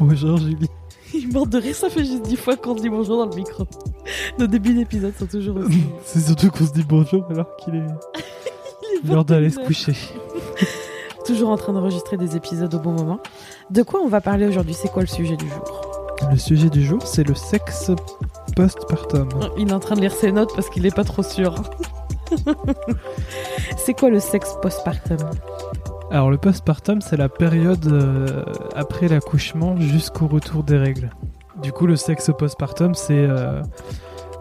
Bonjour Julie. Il mord de rire, ça fait juste dix fois qu'on se dit bonjour dans le micro. Nos débuts d'épisode sont toujours aussi. C'est surtout qu'on se dit bonjour alors qu'il est l'heure d'aller se coucher. toujours en train d'enregistrer des épisodes au bon moment. De quoi on va parler aujourd'hui? C'est quoi le sujet du jour? Le sujet du jour, c'est le sexe postpartum. Il est en train de lire ses notes parce qu'il est pas trop sûr. c'est quoi le sexe postpartum? Alors le postpartum, c'est la période euh, après l'accouchement jusqu'au retour des règles. Du coup, le sexe postpartum, c'est euh,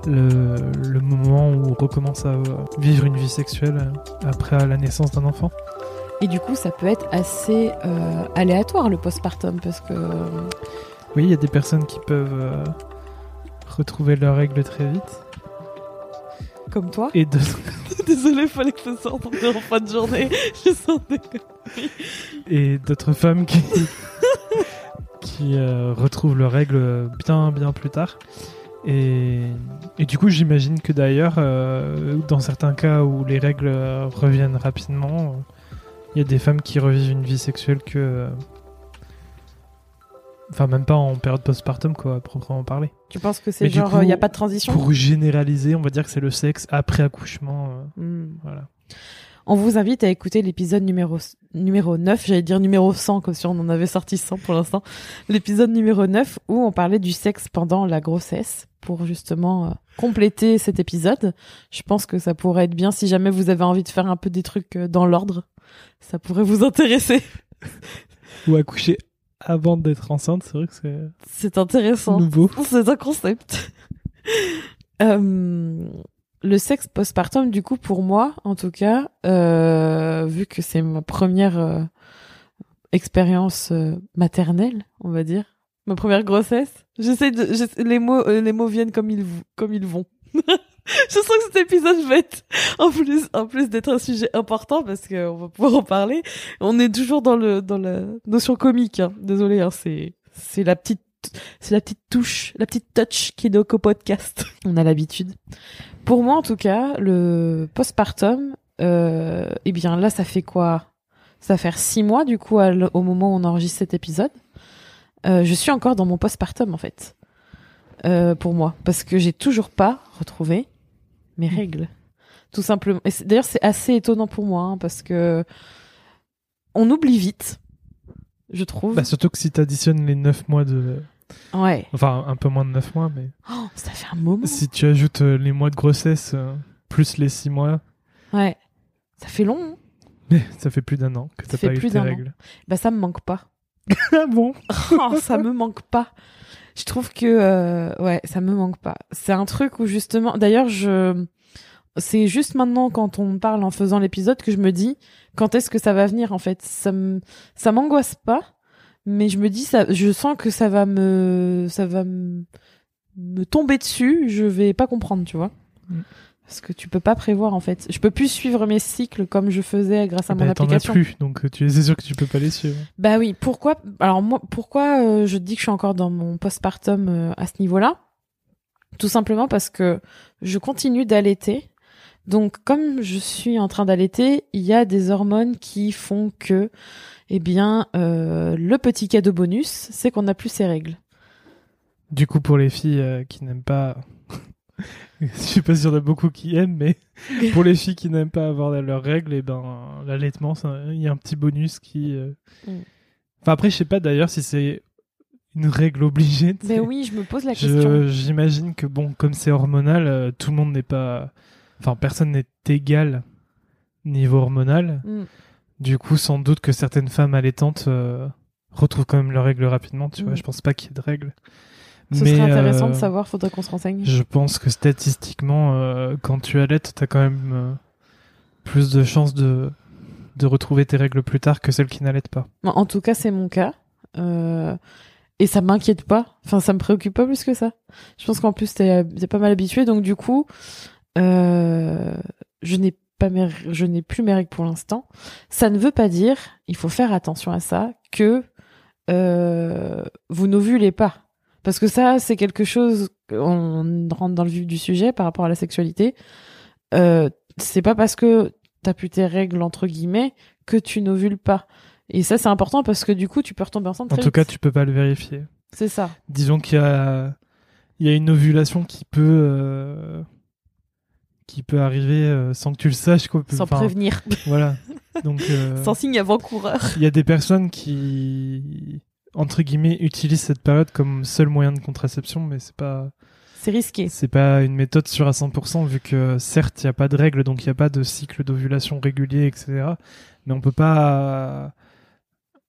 le, moment où on recommence à vivre une vie sexuelle euh, après la naissance d'un enfant. Et du coup, ça peut être assez aléatoire le postpartum parce que... Oui, il y a des personnes qui peuvent retrouver leurs règles très vite. Comme toi Et de... Fallait que ça sorte en fin de journée. Je sentais Et d'autres femmes qui, qui euh, retrouvent leurs règles bien, bien plus tard. Et, et du coup, j'imagine que d'ailleurs, euh, dans certains cas où les règles reviennent rapidement, il y a des femmes qui revivent une vie sexuelle que. Enfin, même pas en période postpartum, quoi, à proprement parler. Tu penses que c'est genre, il n'y a pas de transition Pour généraliser, on va dire que c'est le sexe après accouchement. Euh, hmm. Voilà. On vous invite à écouter l'épisode numéro, numéro 9, j'allais dire numéro 100, comme si on en avait sorti 100 pour l'instant. L'épisode numéro 9 où on parlait du sexe pendant la grossesse pour justement euh, compléter cet épisode. Je pense que ça pourrait être bien si jamais vous avez envie de faire un peu des trucs euh, dans l'ordre. Ça pourrait vous intéresser. Ou accoucher avant d'être enceinte, c'est vrai que c'est... C'est intéressant. Nouveau. C'est un concept. euh, le sexe postpartum, du coup, pour moi, en tout cas, euh, vu que c'est ma première euh, expérience maternelle, on va dire, ma première grossesse, j'essaie de, les mots, les mots viennent comme ils, comme ils vont. je sens que cet épisode va être, en plus, en plus d'être un sujet important parce qu'on va pouvoir en parler, on est toujours dans le, dans la notion comique. Hein. Désolé, hein, c'est, c'est la petite c'est la petite touche, la petite touch qui est donc au podcast. On a l'habitude. Pour moi, en tout cas, le postpartum, euh, eh bien là, ça fait quoi? Ça va faire six mois, du coup, au moment où on enregistre cet épisode. Euh, je suis encore dans mon postpartum, en fait. Euh, pour moi. Parce que j'ai toujours pas retrouvé mes mmh. règles. Tout simplement. D'ailleurs, c'est assez étonnant pour moi, hein, parce que on oublie vite, je trouve. Bah, surtout que si tu additionnes les neuf mois de Ouais. Enfin, un peu moins de 9 mois, mais. Oh, ça fait un moment. Si tu ajoutes euh, les mois de grossesse, euh, plus les 6 mois. Ouais. Ça fait long. Hein. mais ça fait plus d'un an que t'as pas eu tes règles. Bah, ça me manque pas. ah bon? Oh, Ça me manque pas. Je trouve que. Euh, ouais, ça me manque pas. C'est un truc où justement. D'ailleurs, je. C'est juste maintenant quand on parle en faisant l'épisode que je me dis quand est-ce que ça va venir en fait? Ça ça m'angoisse pas mais je me dis ça je sens que ça va me ça va me, tomber dessus je vais pas comprendre tu vois? Mm. Parce que tu peux pas prévoir en fait. Je peux plus suivre mes cycles comme je faisais grâce à bah, mon application as plus donc tu es sûr que tu peux pas les suivre. Bah oui pourquoi alors moi pourquoi euh, je dis que je suis encore dans mon postpartum euh, à ce niveau là tout simplement parce que je continue d'allaiter. Donc comme je suis en train d'allaiter il y a des hormones qui font que eh bien, euh, le petit cadeau bonus, c'est qu'on n'a plus ces règles. Du coup, pour les filles euh, qui n'aiment pas, je suis pas sûr de beaucoup qui aiment, mais pour les filles qui n'aiment pas avoir leurs règles, et eh ben l'allaitement, il y a un petit bonus qui. Euh, mm. Enfin après, je sais pas d'ailleurs si c'est une règle obligée. Mais oui, je me pose la question. J'imagine que bon, comme c'est hormonal, tout le monde n'est pas, enfin personne n'est égal niveau hormonal. Mm. Du coup, sans doute que certaines femmes allaitantes euh, retrouvent quand même leurs règles rapidement. Tu vois, mm. je pense pas qu'il y ait de règles. Ce serait intéressant de euh, savoir, faudrait qu'on se renseigne. Je pense que statistiquement, euh, quand tu allaites, t'as quand même plus de chances de, de retrouver tes règles plus tard que celles qui n'allaitent pas. En tout cas, c'est mon cas. et ça m'inquiète pas. Enfin, ça me préoccupe pas plus que ça. Je pense qu'en plus t'es t'es pas mal habitué, donc du coup, euh, je n'ai pas mes, je n'ai plus mes règles pour l'instant. Ça ne veut pas dire, il faut faire attention à ça, que euh, vous n'ovulez pas. Parce que ça, c'est quelque chose, on rentre dans le vif du sujet par rapport à la sexualité. Euh, c'est pas parce que t'as plus tes règles, entre guillemets, que tu n'ovules pas. Et ça, c'est important parce que du coup, tu peux retomber enceinte En très tout cas, tu peux pas le vérifier. C'est ça. Disons qu'il y a, il y a une ovulation qui peut, euh, qui peut arriver euh, sans que tu le saches, quoi. Sans Enfin, prévenir. Voilà. Donc, euh, Sans signe avant-coureur. il y a des personnes qui, entre guillemets, utilisent cette période comme seul moyen de contraception, mais c'est pas, C'est risqué. c'est pas une méthode sûre à 100% vu que certes, il n'y a pas de règles, donc il n'y a pas de cycle d'ovulation régulier, etc. Mais on peut pas,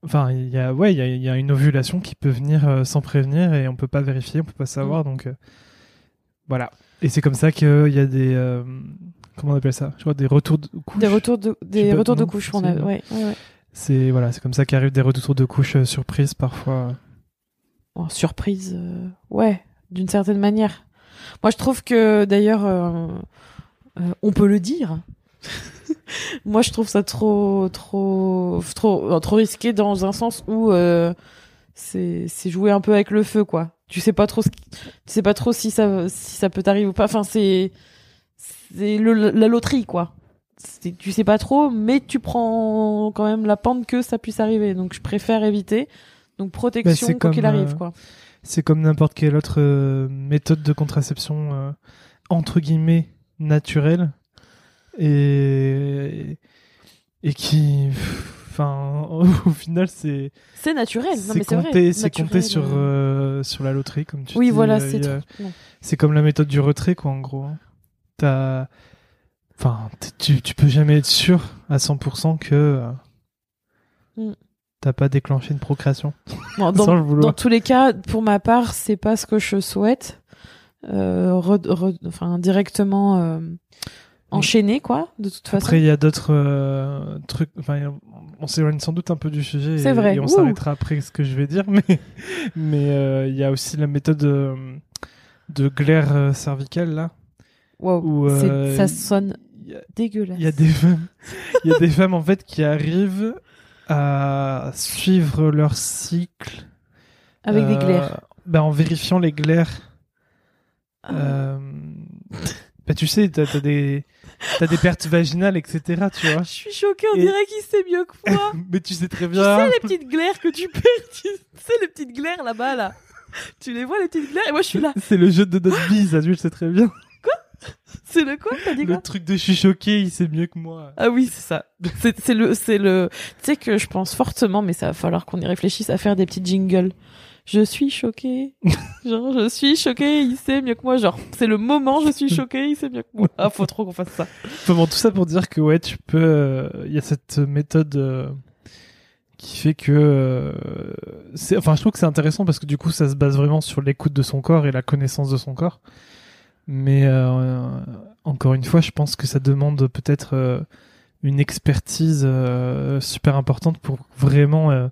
enfin, il y a, ouais, il y a, y a une ovulation qui peut venir euh, sans prévenir et on peut pas vérifier, on peut pas savoir, donc euh, voilà. Et c'est comme ça qu'il y a des, euh, comment on appelle ça? Je crois des retours de couches. Des retours de, des retours de c'est, on a, ouais, ouais, ouais. C'est voilà, c'est comme ça qu'arrivent des retours de couches euh, surprises parfois. Surprise, euh, ouais, d'une certaine manière. Moi, je trouve que d'ailleurs, euh, on peut le dire. Moi, je trouve ça trop, trop, trop, trop risqué dans un sens où c'est, c'est jouer un peu avec le feu, quoi. Tu sais pas trop, tu sais pas trop si ça, si ça peut t'arriver ou pas. Enfin, c'est, c'est la loterie, quoi. Tu sais pas trop, mais tu prends quand même la pente que ça puisse arriver. Donc, je préfère éviter. Donc, protection, c'est quoi qu'il arrive, euh, quoi. C'est comme n'importe quelle autre euh, méthode de contraception euh, entre guillemets naturelle et et qui enfin au final c'est C'est naturel. C'est mais c'est vrai. compté c'est compté sur euh, sur la loterie comme tu Oui, dis, voilà, euh, c'est a- c'est comme la méthode du retrait quoi en gros hein. t'as enfin tu tu peux jamais être sûr à 100% que euh, Mm. t'as pas déclenché une procréation dans, tous les cas, pour ma part, c'est pas ce que je souhaite. Euh, re- re- enfin, directement euh, enchaîné, quoi, de toute façon. Après, il y a d'autres euh, trucs. Enfin, on s'éloigne sans doute un peu du sujet. C'est vrai. Et on s'arrêtera après ce que je vais dire. Mais mais il y a aussi la méthode de glaire cervicale là. Wow, Où, euh, ça sonne y a- dégueulasse. il y a des femmes. Il y a des femmes en fait qui arrivent à suivre leur cycle Avec des euh, glaires. ben, en vérifiant les glaires. Ah. Euh, bah, tu sais, t'as as des t'as des pertes vaginales, etc. Tu vois. Je suis choquée, on et- dirait qu'il sait mieux que moi. Mais tu sais très tu bien. sais les petites glaires que tu perds Tu sais les petites glaires là-bas, là Tu les vois, les petites glaires Et moi, je suis là. C'est le jeu de notre vie, ça, tu le sais très bien. C'est le quoi T'as dit Le truc de je suis choqué, il sait mieux que moi. Ah oui, c'est ça. C'est c'est le, c'est le. Tu sais que je pense fortement, mais ça va falloir qu'on y réfléchisse à faire des petits jingles. Je suis choqué. Genre, je suis choqué, il sait mieux que moi. Genre, c'est le moment, je suis choqué, il sait mieux que moi. Ah, faut trop qu'on fasse ça. Bon, tout ça pour dire que ouais, tu peux. euh, Il y a cette méthode euh, qui fait que. euh, c'est. Enfin, je trouve que c'est intéressant parce que du coup, ça se base vraiment sur l'écoute de son corps et la connaissance de son corps. Mais euh, encore une fois, je pense que ça demande peut-être euh, une expertise euh, super importante pour vraiment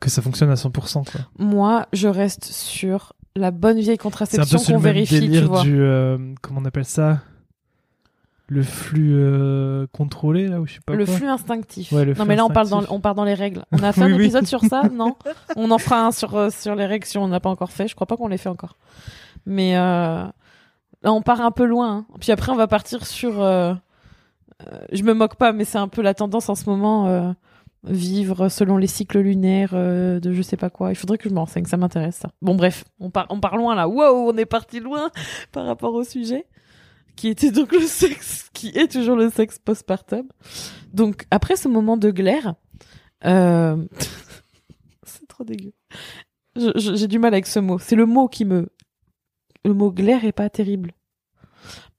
que ça fonctionne à 100%. Quoi. Moi, je reste sur la bonne vieille contraception qu'on vérifie, tu vois. du euh, comment on appelle ça? Le flux euh, contrôlé là ou je sais pas Le quoi? flux instinctif. Ouais, le non, flux mais là, on parle, dans, on part dans les règles. On a fait Oui, un oui. épisode sur ça, non On en fera un sur, euh, sur les règles si on n'a pas encore fait. Je crois pas qu'on l'ait fait encore. Mais on part un peu loin. hein. Puis après, on va partir sur. euh, euh, je me moque pas, mais c'est un peu la tendance en ce moment. euh, vivre selon les cycles lunaires euh, de je sais pas quoi. Il faudrait que je me renseigne, ça m'intéresse ça. Bon bref, on part, on part loin là. Wow, on est parti loin par rapport au sujet qui était donc le sexe, qui est toujours le sexe postpartum. Donc après ce moment de glaire, c'est trop dégueu. J'ai du mal avec ce mot. C'est le mot qui me, le mot glaire est pas terrible.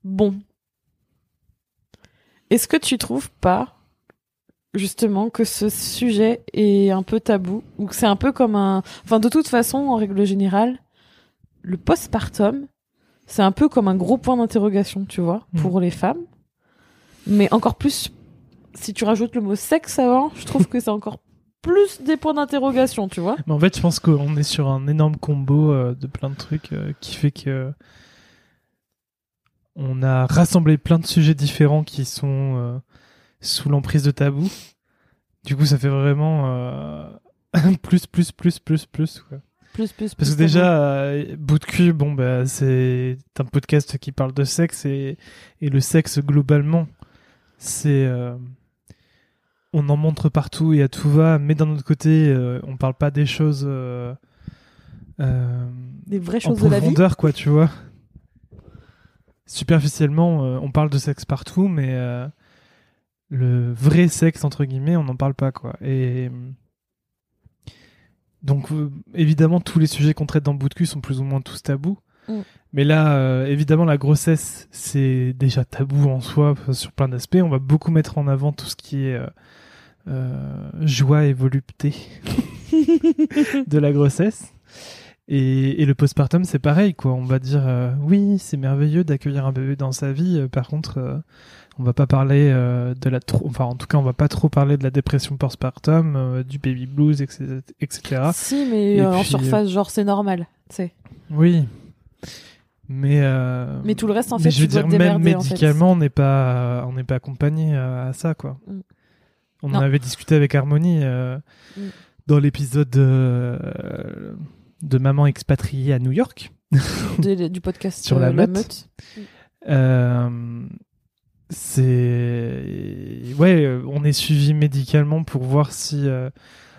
Bon, est-ce que tu trouves pas justement que ce sujet est un peu tabou ou que c'est un peu comme un, enfin de toute façon en règle générale, le postpartum c'est un peu comme un gros point d'interrogation, tu vois, Mm. pour les femmes. Mais encore plus, si tu rajoutes le mot sexe avant, je trouve que c'est encore plus des points d'interrogation, tu vois. Mais en fait, je pense qu'on est sur un énorme combo euh, de plein de trucs euh, qui fait que on a rassemblé plein de sujets différents qui sont euh, sous l'emprise de tabou. Du coup, ça fait vraiment plus, plus, plus, plus, plus. Quoi. Plus, plus, Parce plus, que déjà, bout de cul, bon, bah, c'est un podcast qui parle de sexe et, et le sexe globalement, c'est. On en montre partout et à tout va, mais d'un autre côté, euh, on parle pas des choses. euh, euh, des vraies choses de la vie. profondeur, quoi, tu vois. Superficiellement, euh, on parle de sexe partout, mais le vrai sexe, entre guillemets, on n'en parle pas, quoi. Et donc, évidemment, tous les sujets qu'on traite dans Bout de cul sont plus ou moins tous tabous. Mm. Mais là, euh, évidemment, la grossesse, c'est déjà tabou en soi sur plein d'aspects. On va beaucoup mettre en avant tout ce qui est euh, joie et volupté de la grossesse. Et, et le postpartum, c'est pareil, quoi. On va dire, euh, oui, c'est merveilleux d'accueillir un bébé dans sa vie. Euh, par contre, euh, on va pas parler euh, de la enfin, en tout cas, on va pas trop parler de la dépression postpartum, euh, du baby blues, etc. etc. Si, mais Et euh, en puis, surface, genre, c'est normal, tu sais. Oui. Mais, euh, Mais tout le reste, en mais fait, je veux dire, même démerder, en fait. médicalement, on n'est pas, on n'est pas accompagné à, à ça, quoi. Mm. On Non. en avait discuté avec Harmonie euh, Mm. dans l'épisode de, de Maman expatriée à New York. De- du podcast Sur euh, la La meute. Meute. Euh, c'est ouais, euh, on est suivi médicalement pour voir si euh,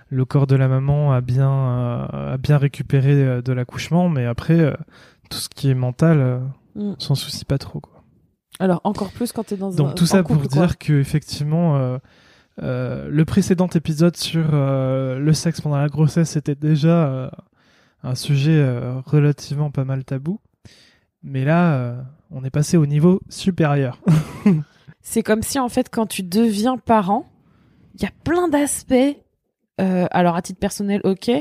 le corps de la maman a bien euh, a bien récupéré euh, de l'accouchement, mais après euh, tout ce qui est mental, euh, Mm. on s'en soucie pas trop. Quoi. Alors, encore plus quand t'es dans un. Donc tout ça couple, pour quoi. dire que effectivement euh, euh, le précédent épisode sur euh, le sexe pendant la grossesse était déjà euh, un sujet relativement pas mal tabou, mais là on est passé au niveau supérieur. C'est comme si, en fait, quand tu deviens parent, il y a plein d'aspects. alors, à titre personnel, ok.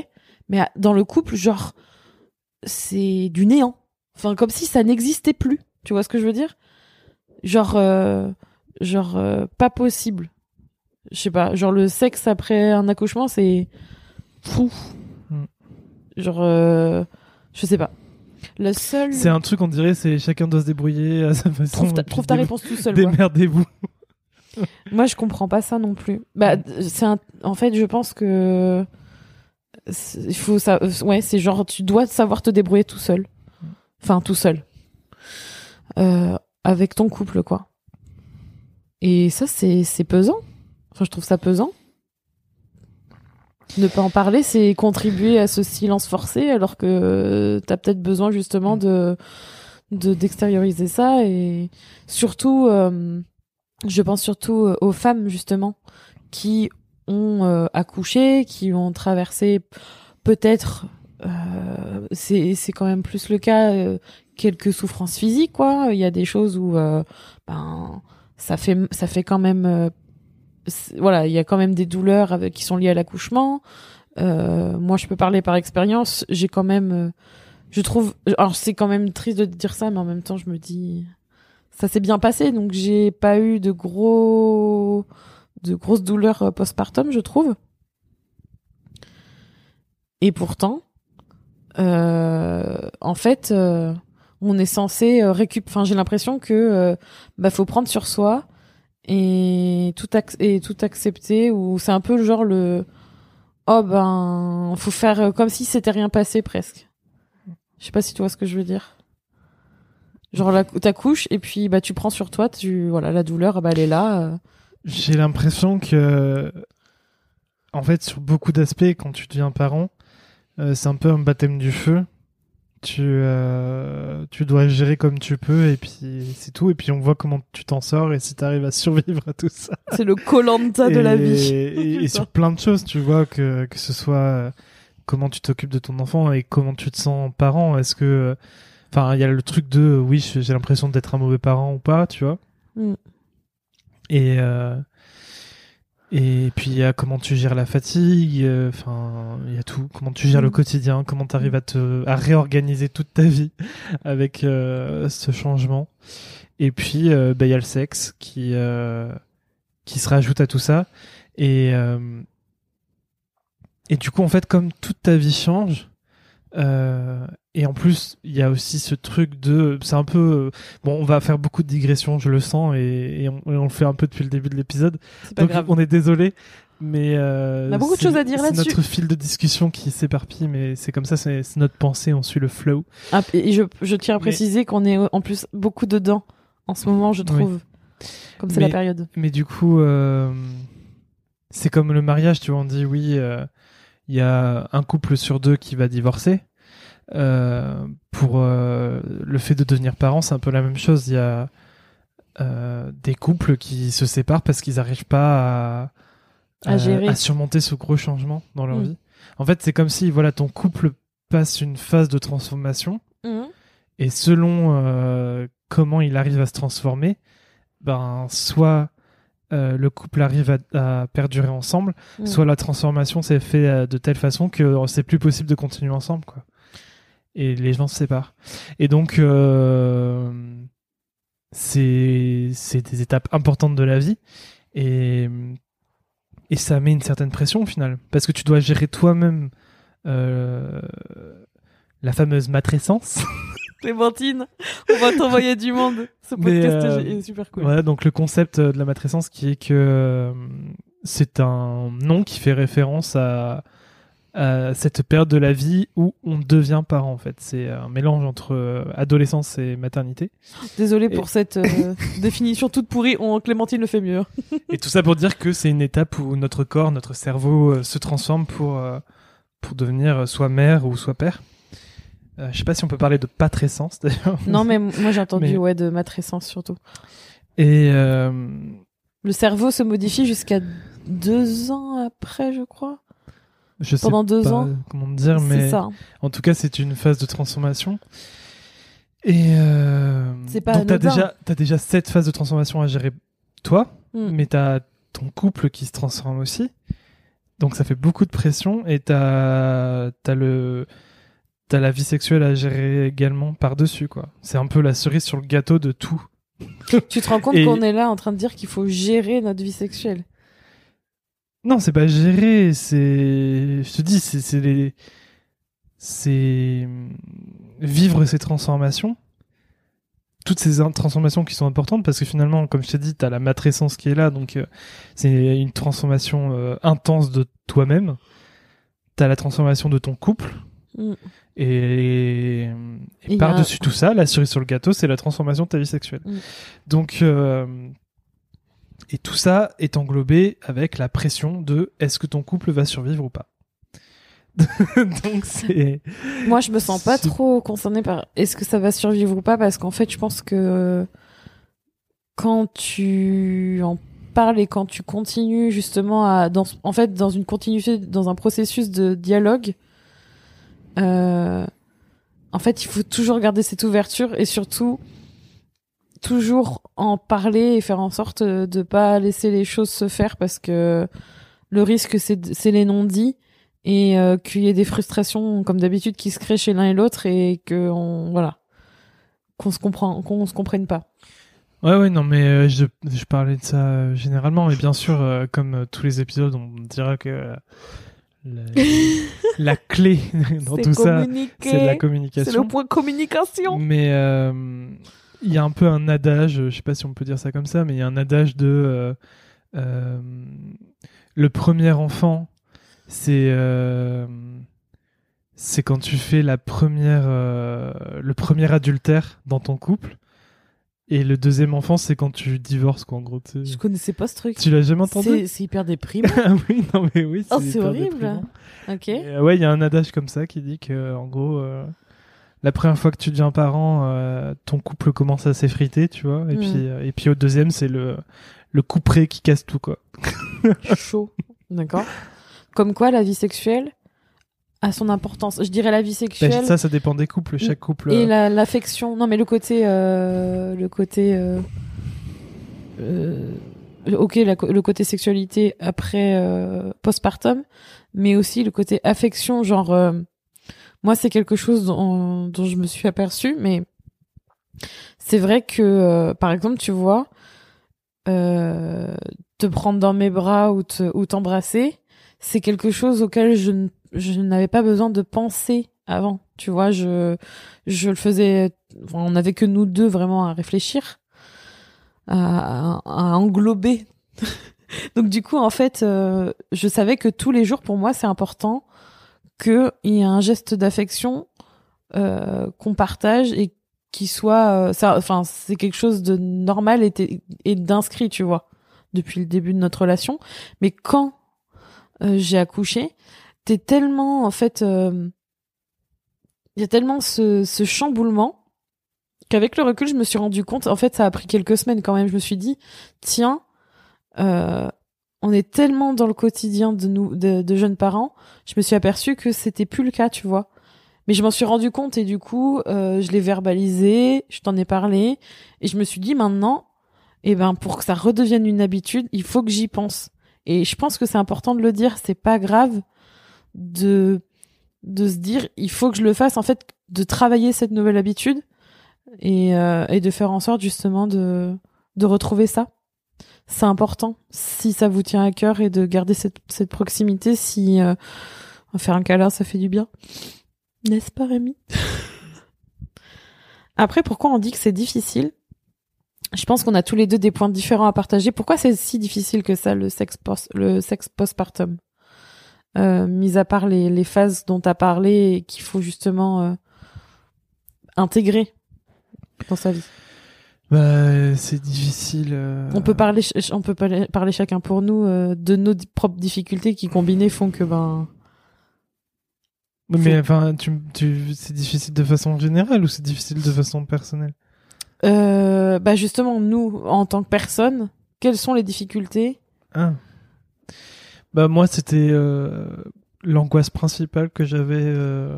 Mais dans le couple, genre, c'est du néant. Enfin, comme si ça n'existait plus. Tu vois ce que je veux dire? Genre, genre, pas possible. Je sais pas. Genre, le sexe après un accouchement, c'est fou. Mm. Genre, euh, je sais pas. Le seul. C'est un truc on dirait c'est chacun doit se débrouiller à sa façon. Trouve ta, trouve réponse tout seul. Démerdez-vous. Moi, je comprends pas ça non plus. Bah, c'est un... en fait, je pense que il faut ça. Ouais, c'est genre tu dois savoir te débrouiller tout seul. Enfin, tout seul. Euh, avec ton couple, quoi. Et ça, c'est pesant. Enfin, je trouve ça pesant. Ne pas en parler, c'est contribuer à ce silence forcé, alors que t'as peut-être besoin justement de de d'extérioriser ça et surtout. euh, je pense surtout euh, aux femmes justement qui ont euh, accouché, qui ont traversé peut-être euh, c'est quand même plus le cas euh, quelques souffrances physiques quoi, il y a des choses où euh, ben ça fait quand même euh, voilà, il y a quand même des douleurs qui sont liées à l'accouchement. Euh, moi je peux parler par expérience, j'ai quand même euh, je trouve alors c'est quand même triste de dire ça mais en même temps je me dis ça s'est bien passé, donc j'ai pas eu de gros, de grosses douleurs euh, postpartum, je trouve. Et pourtant, en fait, on est censé récupérer. Enfin, j'ai l'impression que bah faut prendre sur soi et tout accepter. Ou c'est un peu le genre le oh ben faut faire comme si c'était rien passé presque. Je sais pas si tu vois ce que je veux dire. Genre la, t'accouches et puis bah tu prends sur toi, tu voilà la douleur, bah elle est là. euh. J'ai l'impression que, en fait, sur beaucoup d'aspects, quand tu deviens parent, euh, c'est un peu un baptême du feu. Tu, euh, tu dois gérer comme tu peux et puis c'est tout. Et puis on voit comment tu t'en sors et si tu arrives à survivre à tout ça. C'est le colanta de la vie. Et, et sur plein de choses, tu vois, que, que ce soit euh, comment tu t'occupes de ton enfant et comment tu te sens parent. Est-ce que. Enfin, il y a le truc de oui, j'ai l'impression d'être un mauvais parent ou pas, tu vois. Mm. Et. euh, et puis il y a comment tu gères la fatigue, euh, enfin il y a tout, comment tu gères le Mm. quotidien, comment tu arrives à te à réorganiser toute ta vie avec euh, ce changement. Et puis euh, bah, il y a le sexe qui euh, qui se rajoute à tout ça et euh, et du coup, en fait, comme toute ta vie change, euh, et en plus, il y a aussi ce truc de, c'est un peu, bon, on va faire beaucoup de digressions, je le sens, et, et on, et on le fait un peu depuis le début de l'épisode. C'est Donc, grave. on est désolé, mais euh, On a beaucoup de c'est- choses à dire c'est là-dessus. notre fil de discussion qui s'éparpille, mais c'est comme ça, c'est c'est notre pensée, on suit le flow. Ah, et je, je tiens à Mais- préciser qu'on est en plus beaucoup dedans en ce moment, je Oui. trouve. Comme c'est la période. Mais du coup, euh, c'est comme le mariage, tu vois, on dit oui, euh, il y a un couple sur deux qui va divorcer. Euh, pour euh, le fait de devenir parent, c'est un peu la même chose. Il y a euh, des couples qui se séparent parce qu'ils n'arrivent pas à, À gérer. à surmonter ce gros changement dans leur Mm. vie. En fait, c'est comme si voilà ton couple passe une phase de transformation Mhm. et selon comment il arrive à se transformer, ben soit euh, le couple arrive à, à perdurer ensemble, Mhm. soit la transformation s'est fait euh, de telle façon que c'est plus possible de continuer ensemble, quoi. Et les gens se séparent. Et donc, euh, c'est c'est des étapes importantes de la vie et et ça met une certaine pression au final parce que tu dois gérer toi-même euh, la fameuse matrescence. Clémentine, on va t'envoyer du monde. Ce podcast euh, est super cool. Voilà, donc le concept euh, de la matrescence qui est que euh, c'est un nom qui fait référence à, à cette période de la vie où on devient parent en fait. C'est un mélange entre adolescence et maternité. Désolée et- pour cette euh, définition toute pourrie. On, Clémentine le fait mieux. Et tout ça pour dire que c'est une étape où notre corps, notre cerveau euh, se transforme pour, euh, pour devenir soit mère ou soit père. Euh, je sais pas si on peut parler de patrescence d'ailleurs. Non, mais moi j'ai entendu Mais- ouais de matrescence surtout. Et euh, Le cerveau se modifie jusqu'à deux ans après, je crois. je sais Pendant deux pas ans. comment dire, mais ça. En tout cas, c'est une phase de transformation. Et euh, C'est pas donc t'as déjà t'as déjà cette phase de transformation à gérer toi, Mm. mais t'as ton couple qui se transforme aussi. Donc ça fait beaucoup de pression et t'as t'as le t'as la vie sexuelle à gérer également par dessus quoi. C'est un peu la cerise sur le gâteau de tout. Tu te rends compte Et- qu'on est là en train de dire qu'il faut gérer notre vie sexuelle? Non, c'est pas gérer, c'est je te dis c'est c'est les c'est vivre ces transformations. Toutes ces transformations qui sont importantes parce que finalement, comme je t'ai dit, t'as la matrescence qui est là, donc euh, c'est une transformation euh, intense de toi-même. T'as la transformation de ton couple. Mm. Et, a par-dessus tout ça, la cerise sur le gâteau, c'est la transformation de ta vie sexuelle. Mm. Donc, euh, et tout ça est englobé avec la pression de est-ce que ton couple va survivre ou pas? Donc c'est Moi, je me sens pas trop concernée par est-ce que ça va survivre ou pas parce qu'en fait, je pense que quand tu en parles et quand tu continues justement à dans en fait dans une continuité dans un processus de dialogue euh, en fait, il faut toujours garder cette ouverture et surtout toujours en parler et faire en sorte de pas laisser les choses se faire parce que le risque c'est les non-dits et euh, qu'il y ait des frustrations comme d'habitude qui se créent chez l'un et l'autre et que on voilà qu'on se comprend qu'on se comprenne pas. ouais ouais non mais euh, je, parlais de ça euh, généralement mais bien sûr euh, comme euh, tous les épisodes on dira que euh, la, la clé dans C'est tout ça c'est de la C'est communication le point communication. Mais euh, il y a un peu un adage, je sais pas si on peut dire ça comme ça, mais il y a un adage de euh, euh, le premier enfant, c'est c'est quand tu fais la première le premier adultère dans ton couple, et le deuxième enfant, c'est quand tu divorces, quoi, en gros. tu- Je connaissais pas ce truc. Tu l'as jamais entendu C'est hyper déprimant. Ah oui, non mais oui. Oh, c'est horrible. déprimant. ok. Et, euh, ouais, il y a un adage comme ça qui dit que, en gros, euh, la première fois que tu deviens parent, euh, ton couple commence à s'effriter, tu vois. Et Mm. puis, et puis au deuxième, c'est le le couperet qui casse tout, quoi. Chaud. D'accord. Comme quoi, la vie sexuelle a son importance. Je dirais la vie Ben, sexuelle ça, ça dépend des couples. Chaque couple. et euh, la- l'affection. Non, mais le côté, euh, le côté, euh, ok, la le côté sexualité après postpartum, mais aussi le côté affection. Genre, moi, c'est quelque chose dont, dont je me suis aperçue, mais c'est vrai que, par exemple, tu vois, te prendre dans mes bras ou te ou t'embrasser, c'est quelque chose auquel je, n- je n'avais pas besoin de penser avant. Tu vois, je, je le faisais. on n'avait que nous deux vraiment à réfléchir, à, englober. Donc du coup, en fait, euh, je savais que tous les jours, pour moi, c'est important qu'il y ait un geste d'affection euh, qu'on partage et qui soit, euh, ça, enfin, c'est quelque chose de normal et, et d'inscrit, tu vois, depuis le début de notre relation. Mais quand euh, j'ai accouché, tellement, en fait, euh, il y a tellement ce, ce chamboulement qu'avec le recul, je me suis rendu compte. En fait, ça a pris quelques semaines quand même. Je me suis dit, tiens, euh, on est tellement dans le quotidien de nous, de, jeunes parents. Je me suis aperçue que c'était plus le cas, tu vois. Mais je m'en suis rendu compte et du coup, euh, je l'ai verbalisé, je t'en ai parlé et je me suis dit maintenant, eh ben pour que ça redevienne une habitude, il faut que j'y pense. Et je pense que c'est important de le dire. C'est pas grave de de se dire il faut que je le fasse en fait de travailler cette nouvelle habitude et euh, et de faire en sorte justement de de retrouver ça. C'est important si ça vous tient à cœur et de garder cette cette proximité si euh, faire un câlin ça fait du bien. N'est-ce pas Rémi? Après pourquoi on dit que c'est difficile? Je pense qu'on a tous les deux des points différents à partager. Pourquoi c'est si difficile que ça le sexe post le sexe postpartum? Euh, mis à part les, les phases dont tu as parlé et qu'il faut justement euh, intégrer dans sa vie. Bah, c'est difficile. euh, On peut parler, on peut parler, chacun pour nous euh, de nos propres difficultés qui combinées font que ben Oui, Mais enfin, tu, tu, c'est difficile de façon générale ou c'est difficile de façon personnelle? Euh, bah justement nous en tant que personne, quelles sont les difficultés Ah. Bah moi c'était euh, l'angoisse principale que j'avais euh,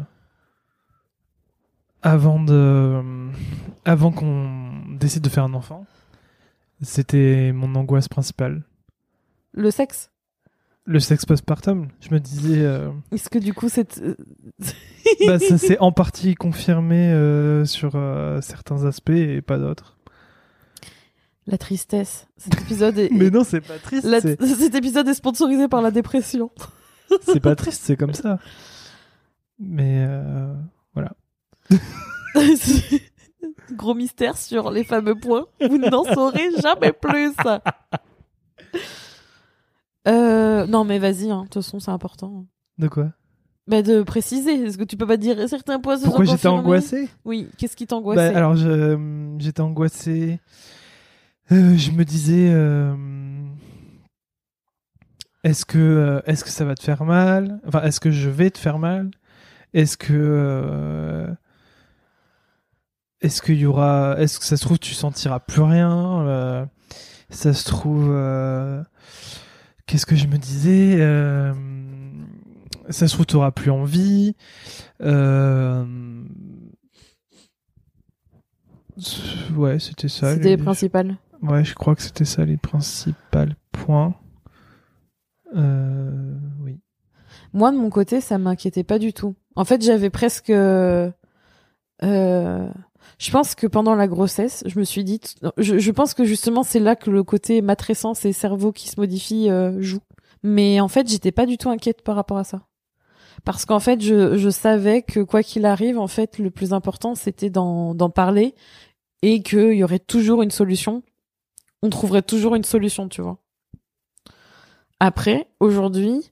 avant de avant qu'on décide de faire un enfant. C'était mon angoisse principale. Le sexe? Le sexe postpartum, je me disais euh, Est-ce que du coup c'est bah ça s'est en partie confirmé euh, sur euh, certains aspects et pas d'autres. La tristesse Cet épisode est, Mais non, c'est pas triste. la- c'est- cet épisode est sponsorisé par la dépression. C'est pas triste, c'est comme ça. Mais euh, Gros mystère sur les fameux points. Vous n'en saurez jamais plus. Euh, non, mais vas-y, hein, de toute façon, c'est important. de quoi? Bah, de préciser. Est-ce que tu peux pas dire certains points se Pourquoi sont j'étais confirmés angoissé? Oui, qu'est-ce qui t'angoissait? Bah, alors, je- euh, j'étais angoissé. Euh, je me disais, euh, est-ce que, euh, est-ce que ça va te faire mal? Enfin, est-ce que je vais te faire mal? Est-ce que, est-ce qu'il y aura, est-ce que ça se trouve tu sentiras plus rien? Euh, Ça se trouve, euh, qu'est-ce que je me disais? Euh, Ça se trouve tu auras plus envie. Ouais, c'était ça. C'était les- principales. Ouais, je crois que c'était ça les principaux points. Euh, oui. Moi, de mon côté, ça m'inquiétait pas du tout. En fait, j'avais presque. euh, je pense que pendant la grossesse, je me suis dit. Je, pense que justement, c'est là que le côté matrescence et cerveau qui se modifie euh, joue. Mais en fait, j'étais pas du tout inquiète par rapport à ça. Parce qu'en fait, je, je savais que quoi qu'il arrive, en fait, le plus important, c'était d'en parler et qu'il y aurait toujours une solution. On trouverait toujours une solution, tu vois. Après, aujourd'hui,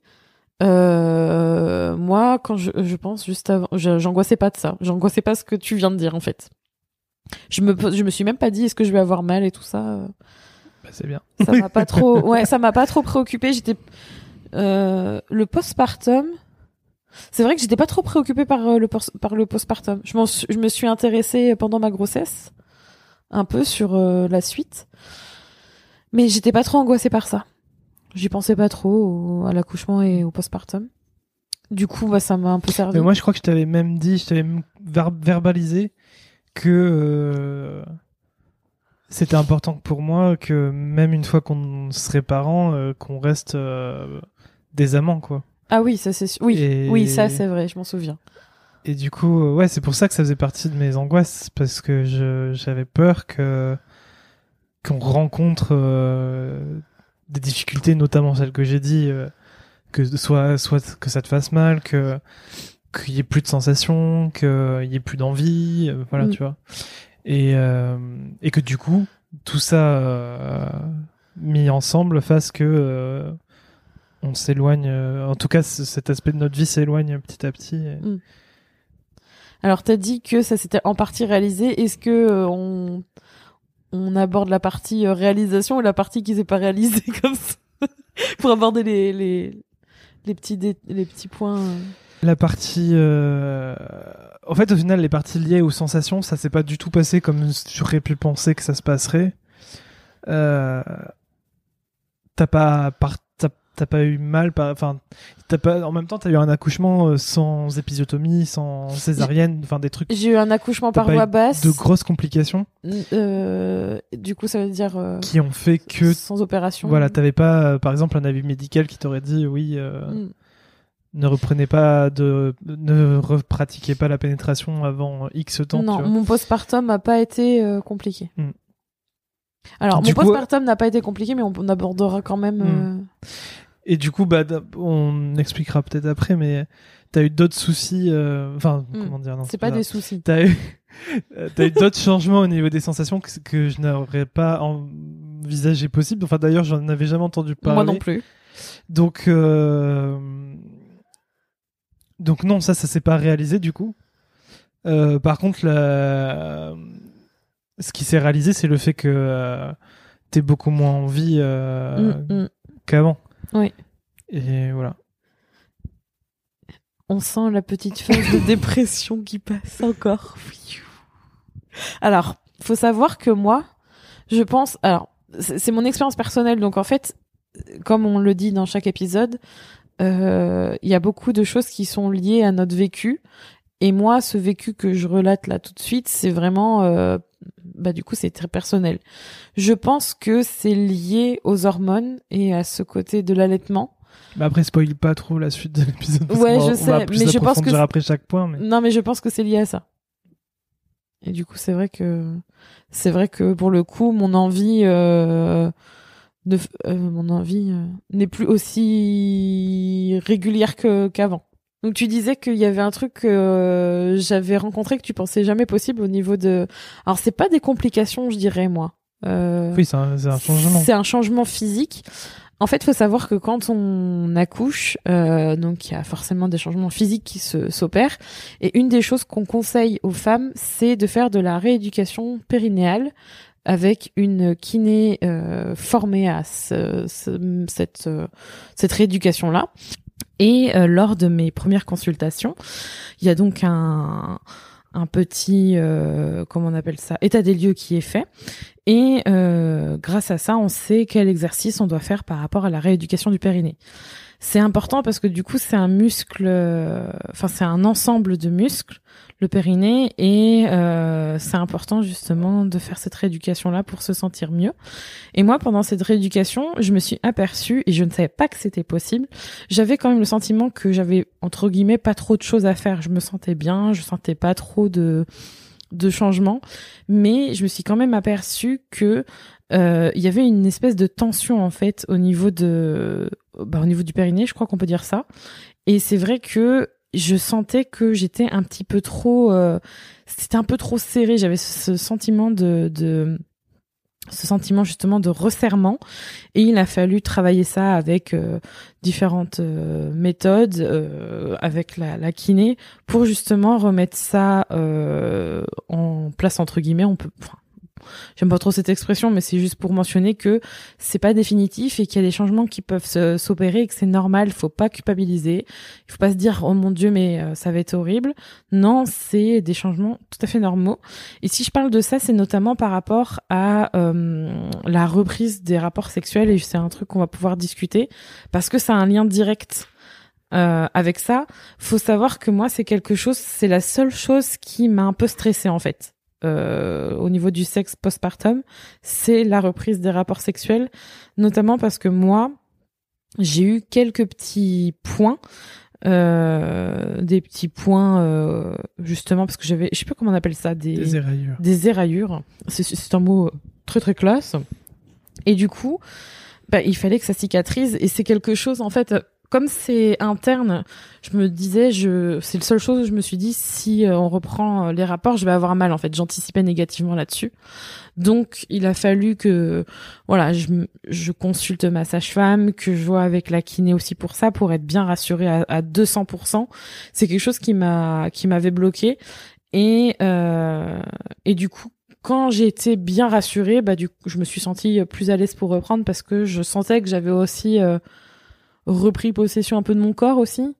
euh, moi, quand je, je pense juste avant, je- j'angoissais pas de ça. J'angoissais pas ce que tu viens de dire, en fait. Je me, je me suis même pas dit est-ce que je vais avoir mal et tout ça. Bah, c'est bien. Ça m'a pas trop, ouais, ça m'a pas trop préoccupé. J'étais, euh, le postpartum. C'est vrai que j'étais pas trop préoccupée par euh, le par le postpartum. Je je me suis intéressée pendant ma grossesse un peu sur euh, la suite, mais j'étais pas trop angoissée par ça. J'y pensais pas trop au- à l'accouchement et au postpartum. Du coup, bah, ça m'a un peu servi. Mais moi, je crois que je t'avais même dit, je t'avais même ver- verbalisé que euh, c'était important pour moi que même une fois qu'on serait parents, euh, qu'on reste euh, des amants, quoi. Ah oui, ça c'est. Oui, Et- oui, ça c'est vrai. Je m'en souviens. Et du coup, ouais, c'est pour ça que ça faisait partie de mes angoisses parce que j'avais peur que qu'on rencontre euh, des difficultés, notamment celles que j'ai dit, euh, que soit soit que ça te fasse mal, que qu'il y ait plus de sensations, qu'il y ait plus d'envie, euh, voilà, Mm. tu vois. Et euh, et que du coup tout ça euh, mis ensemble fasse que euh, on s'éloigne. euh, en tout cas, cet aspect de notre vie s'éloigne petit à petit. et- Alors, t'as dit que ça s'était en partie réalisé. Est-ce que euh, on on aborde la partie euh, réalisation ou la partie qui s'est pas réalisée comme ça pour aborder les les petits les petits points. euh. La partie, euh, en fait, au final, les parties liées aux sensations, ça s'est pas du tout passé comme j'aurais pu penser que ça se passerait. Euh, T'as pas, par- t'as pas eu mal, enfin, pas, en même temps, t'as eu un accouchement euh, sans épisiotomie, sans césarienne, enfin des trucs J'ai eu un accouchement par voie basse. de grosses complications Euh, du coup, ça veut dire euh, qui ont fait que, sans opération. voilà, t'avais pas, par exemple, un avis médical qui t'aurait dit, oui, euh, Mm. ne reprenez pas de, ne repratiquez pas la pénétration avant X temps. Non, tu vois. mon postpartum n'a pas été compliqué. Mm. Alors, Du mon coup- postpartum n'a pas été compliqué, mais on, on abordera quand même. Mm. Et du coup, bah, on expliquera peut-être après, mais t'as eu d'autres soucis, euh, enfin, Mm. comment dire, non, c'est pas des soucis. T'as eu, t'as eu d'autres changements au niveau des sensations que, que je n'aurais pas envisagé possible. Enfin, d'ailleurs, j'en avais jamais entendu parler. Moi non plus. Donc, euh, donc non, ça, ça s'est pas réalisé du coup. Euh, par contre, la... ce qui s'est réalisé, c'est le fait que t'es beaucoup moins en vie Mm, mm. qu'avant. Oui. Et voilà. On sent la petite phase de dépression qui passe encore. Alors, faut savoir que moi, je pense. Alors, c'est mon expérience personnelle, donc en fait, comme on le dit dans chaque épisode, euh, il y a beaucoup de choses qui sont liées à notre vécu. Et moi, ce vécu que je relate là tout de suite, c'est vraiment, euh, bah du coup, c'est très personnel. Je pense que c'est lié aux hormones et à ce côté de l'allaitement. Mais après, spoil pas trop la suite de l'épisode. Ouais, je on va sais, plus mais je pense que après chaque point. Mais... Non, mais je pense que c'est lié à ça. Et du coup, c'est vrai que c'est vrai que pour le coup, mon envie euh, de euh, mon envie euh, n'est plus aussi régulière que qu'avant. Donc tu disais qu'il y avait un truc que euh, j'avais rencontré que tu pensais jamais possible au niveau de. Alors c'est pas des complications, je dirais moi. Euh, Oui, c'est un, c'est un changement. c'est un changement physique. En fait, faut savoir que quand on accouche, euh, donc il y a forcément des changements physiques qui se s'opèrent. Et une des choses qu'on conseille aux femmes, c'est de faire de la rééducation périnéale avec une kiné euh, formée à ce- ce- cette euh, cette rééducation là. Et euh, lors de mes premières consultations, il y a donc un un petit euh, comment on appelle ça état des lieux qui est fait. Et euh, grâce à ça on sait quel exercice on doit faire par rapport à la rééducation du périnée c'est important parce que du coup c'est un muscle euh, enfin c'est un ensemble de muscles le périnée et euh, c'est important justement de faire cette rééducation là pour se sentir mieux. Et moi pendant cette rééducation je me suis aperçue et je ne savais pas que c'était possible j'avais quand même le sentiment que j'avais entre guillemets pas trop de choses à faire. Je me sentais bien je sentais pas trop de de changements mais je me suis quand même aperçue que euh, il y avait une espèce de tension en fait au niveau de bah, au niveau du périnée je crois qu'on peut dire ça. Et c'est vrai que je sentais que j'étais un petit peu trop euh, c'était un peu trop serré. J'avais ce sentiment de, de ce sentiment justement de resserrement. Et il a fallu travailler ça avec euh, différentes euh, méthodes euh, avec la, la kiné pour justement remettre ça euh, en place entre guillemets. On peut enfin, J'aime pas trop cette expression, mais c'est juste pour mentionner que c'est pas définitif et qu'il y a des changements qui peuvent s'opérer et que c'est normal. Faut pas culpabiliser. Il faut pas se dire oh mon dieu mais euh, ça va être horrible. Non, c'est des changements tout à fait normaux. Et si je parle de ça, c'est notamment par rapport à euh, la reprise des rapports sexuels et c'est un truc qu'on va pouvoir discuter parce que ça a un lien direct. euh, avec ça, faut savoir que moi c'est quelque chose, c'est la seule chose qui m'a un peu stressée en fait euh, au niveau du sexe postpartum, c'est la reprise des rapports sexuels, notamment parce que moi, j'ai eu quelques petits points, euh, des petits points euh, justement parce que j'avais, je sais pas comment on appelle ça, des, Des éraillures. des éraillures. C'est, c'est un mot très très classe. Et du coup, bah, il fallait que ça cicatrise et c'est quelque chose en fait comme c'est interne, je me disais, je, c'est la seule chose où je me suis dit, si euh, on reprend euh, les rapports, je vais avoir mal. En fait, j'anticipais négativement là-dessus. Donc, il a fallu que, voilà, je, je consulte ma sage-femme, que je vois avec la kiné aussi pour ça, pour être bien rassurée à, à 200%. C'est quelque chose qui m'a, qui m'avait bloqué. Et, euh, et du coup, quand j'ai été bien rassurée, bah du coup, je me suis sentie plus à l'aise pour reprendre parce que je sentais que j'avais aussi euh, repris possession un peu de mon corps aussi.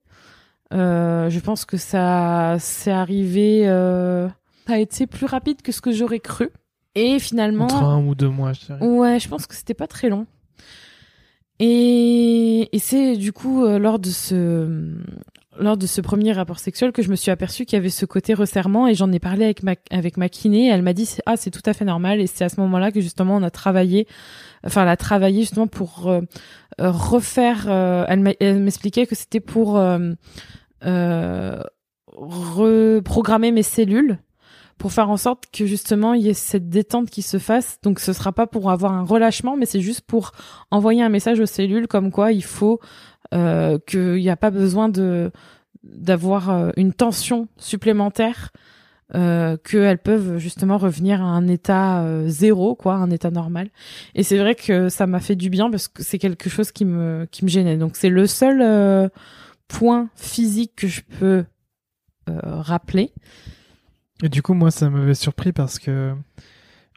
Euh, je pense que ça c'est arrivé, euh, ça a été plus rapide que ce que j'aurais cru. Et finalement, Entre un ou deux mois, je dirais. ouais, je pense que c'était pas très long. Et, et c'est du coup euh, lors de ce lors de ce premier rapport sexuel que je me suis aperçue qu'il y avait ce côté resserrement et j'en ai parlé avec ma avec ma kiné. Elle m'a dit ah c'est tout à fait normal et c'est à ce moment-là que justement on a travaillé, enfin elle a justement pour euh, euh, refaire. euh, elle m'expliquait que c'était pour euh, euh, reprogrammer mes cellules pour faire en sorte que justement il y ait cette détente qui se fasse. Donc ce sera pas pour avoir un relâchement, mais c'est juste pour envoyer un message aux cellules comme quoi il faut euh, qu'il n'y a pas besoin de d'avoir une tension supplémentaire, euh, qu'elles peuvent justement revenir à un état euh, zéro, quoi, un état normal. Et c'est vrai que ça m'a fait du bien parce que c'est quelque chose qui me qui me gênait. Donc c'est le seul euh, point physique que je peux rappeler. Et du coup, moi, ça m'avait surpris parce que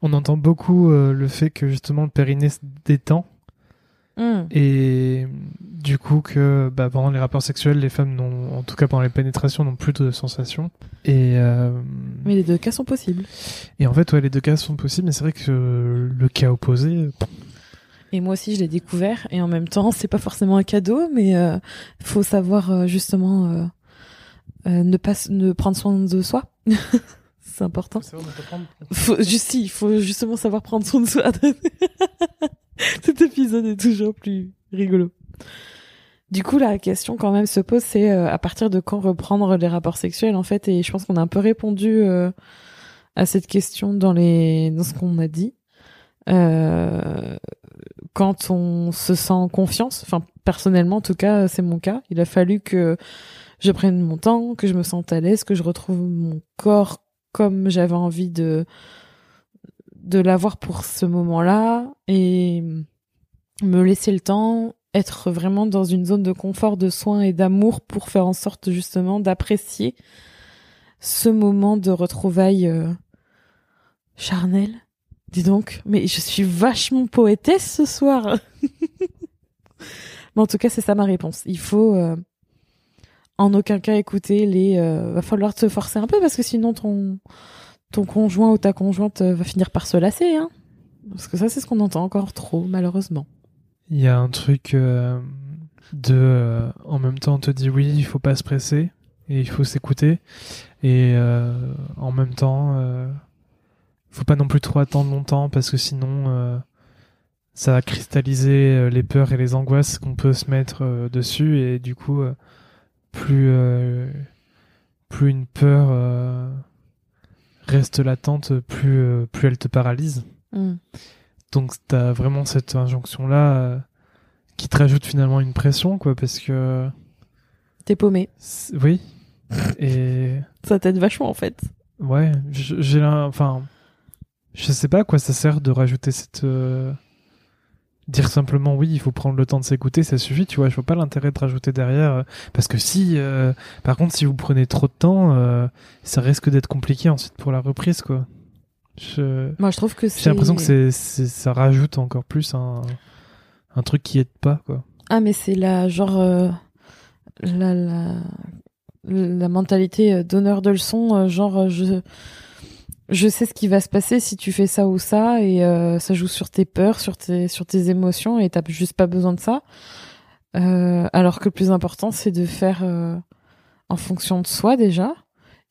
on entend beaucoup le fait que justement le périnée se détend Hmm. et du coup que bah, pendant les rapports sexuels, les femmes n'ont, en tout cas pendant les pénétrations, n'ont plus de sensations. Et euh, Mais les deux cas sont possibles. et en fait, ouais, les deux cas sont possibles, mais c'est vrai que le cas opposé, Et moi aussi, je l'ai découvert. Et en même temps, c'est pas forcément un cadeau, mais euh, faut savoir euh, justement euh, euh, ne pas ne prendre soin de soi. c'est important. Faut, juste, si, il faut justement savoir prendre soin de soi. Cet épisode est toujours plus rigolo. Du coup, la question quand même se pose, c'est euh, à partir de quand reprendre les rapports sexuels en fait? Et je pense qu'on a un peu répondu euh, à cette question dans les dans ce qu'on a dit. Euh, quand on se sent en confiance, enfin personnellement en tout cas, c'est mon cas. Il a fallu que je prenne mon temps, que je me sente à l'aise, que je retrouve mon corps comme j'avais envie de de l'avoir pour ce moment-là et me laisser le temps, être vraiment dans une zone de confort, de soins et d'amour pour faire en sorte justement d'apprécier ce moment de retrouvailles euh, charnel. Dis donc, mais je suis vachement poétesse ce soir. mais en tout cas, c'est ça ma réponse. Il faut euh, en aucun cas écouter les. euh, va falloir te forcer un peu parce que sinon ton ton conjoint ou ta conjointe euh, va finir par se lasser, hein. Parce que ça, c'est ce qu'on entend encore trop, malheureusement. il y a un truc euh, de, en même temps, on te dit oui, il faut pas se presser et il faut s'écouter, et en même temps, euh, faut pas non plus trop attendre longtemps parce que sinon, ça va cristalliser les peurs et les angoisses qu'on peut se mettre dessus, et du coup, plus euh, plus une peur euh, reste latente, plus euh, plus elle te paralyse. Hmm. Donc t'as vraiment cette injonction là qui te rajoute finalement une pression quoi parce que T'es paumé. oui et Ça t'aide vachement, en fait. ouais je- j'ai l'im- enfin je sais pas à quoi ça sert de rajouter cette dire simplement oui il faut prendre le temps de s'écouter ça suffit tu vois je vois pas l'intérêt de rajouter derrière euh, parce que si euh, par contre si vous prenez trop de temps euh, ça risque d'être compliqué ensuite pour la reprise quoi je Moi, je trouve que c'est. J'ai l'impression que c'est, ça rajoute encore plus un, un truc qui aide pas, quoi. Ah, mais c'est la genre euh, la, la la mentalité donneur de leçons, genre je je sais ce qui va se passer si tu fais ça ou ça et euh, ça joue sur tes peurs, sur tes sur tes émotions et t'as juste pas besoin de ça. Euh, alors que le plus important c'est de faire euh, en fonction de soi déjà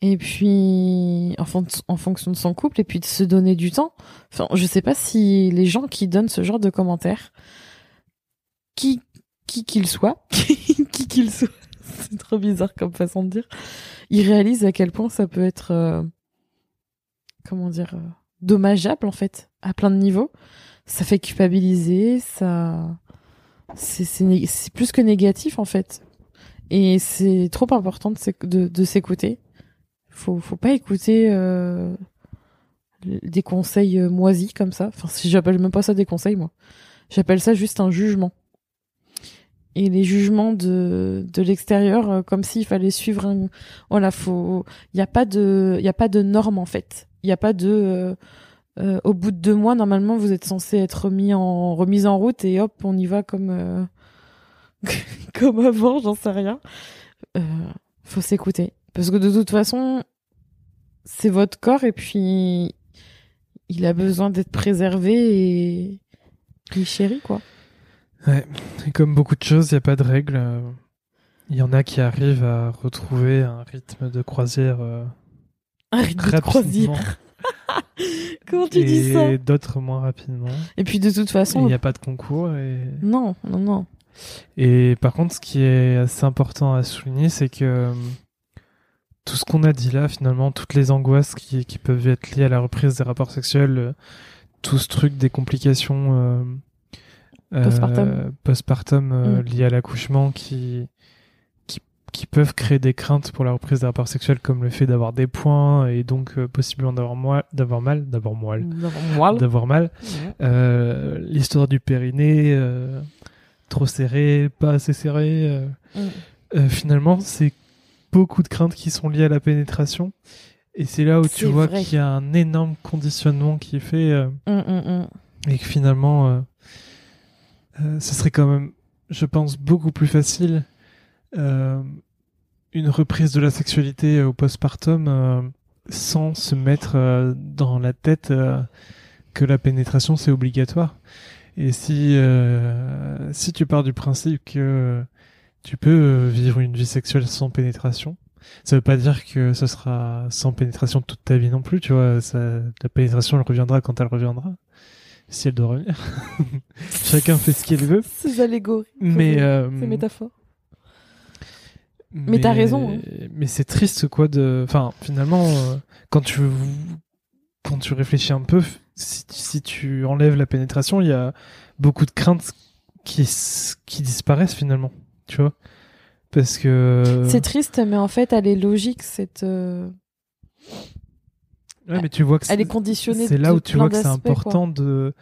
et puis en, fon- en fonction de son couple et puis de se donner du temps. Enfin, je sais pas si les gens qui donnent ce genre de commentaires qui qui qu'il soit, qui qu'il soit, c'est trop bizarre comme façon de dire, ils réalisent à quel point ça peut être, euh, comment dire, euh, dommageable en fait, à plein de niveaux. Ça fait culpabiliser, ça, c'est plus que négatif en fait. Et c'est trop important de de, s'écouter. Faut faut pas écouter euh, des conseils euh, moisis comme ça. Enfin, si j'appelle même pas ça des conseils moi. J'appelle ça juste un jugement. Et les jugements de de l'extérieur euh, comme s'il fallait suivre un voilà, faut il y a pas de il y a pas de normes en fait. Il y a pas de euh, euh, au bout de deux mois, normalement, vous êtes censé être remis en remise en route et hop, on y va comme euh, comme avant, j'en sais rien. Euh, faut s'écouter parce que de toute façon, c'est votre corps et puis il a besoin d'être préservé et, et chéri quoi. Ouais. Et comme beaucoup de choses, il n'y a pas de règle. euh, Il y en a qui arrivent à retrouver un rythme de croisière Un rythme de rapidement croisière. Comment tu dis ça et d'autres moins rapidement. Et puis de toute façon, Il n'y a pas de concours. Et... non, non, non. et par contre, ce qui est assez important à souligner, c'est que euh, tout ce qu'on a dit là, finalement, toutes les angoisses qui, qui peuvent être liées à la reprise des rapports sexuels, euh, tout ce truc des complications euh, euh, Postpartum. postpartum, euh, Mm. liées à l'accouchement qui, qui, peuvent créer des craintes pour la reprise des rapports sexuels, comme le fait d'avoir des points et donc euh, possiblement d'avoir moi- d'avoir mal, d'avoir moelle, d'avoir mal. Ouais. Euh, L'histoire du périnée, euh, trop serré, pas assez serré. Mm. finalement, c'est beaucoup de craintes qui sont liées à la pénétration. Et c'est là où tu vois qu'il y a un énorme conditionnement qui est fait hum, hum. et que finalement, ce serait quand même, je pense, beaucoup plus facile une reprise de la sexualité au postpartum euh, sans se mettre euh, dans la tête euh, que la pénétration c'est obligatoire. Et si euh, si tu pars du principe que tu peux euh, vivre une vie sexuelle sans pénétration, ça veut pas dire que ce sera sans pénétration toute ta vie non plus, tu vois. Ça, la pénétration elle reviendra quand elle reviendra, si elle doit revenir. Chacun fait ce qu'il veut. Ces allégories. Mais euh, ces métaphores. Mais t'as raison, hein. Mais c'est triste quoi de. Enfin, finalement, euh, quand tu quand tu réfléchis un peu, si, si tu enlèves la pénétration, il y a beaucoup de craintes qui qui disparaissent finalement, tu vois, parce que. C'est triste, mais en fait, elle est logique. Cette, euh, Ouais, mais tu vois que elle est conditionnée. C'est là où tu vois que c'est quoi. important de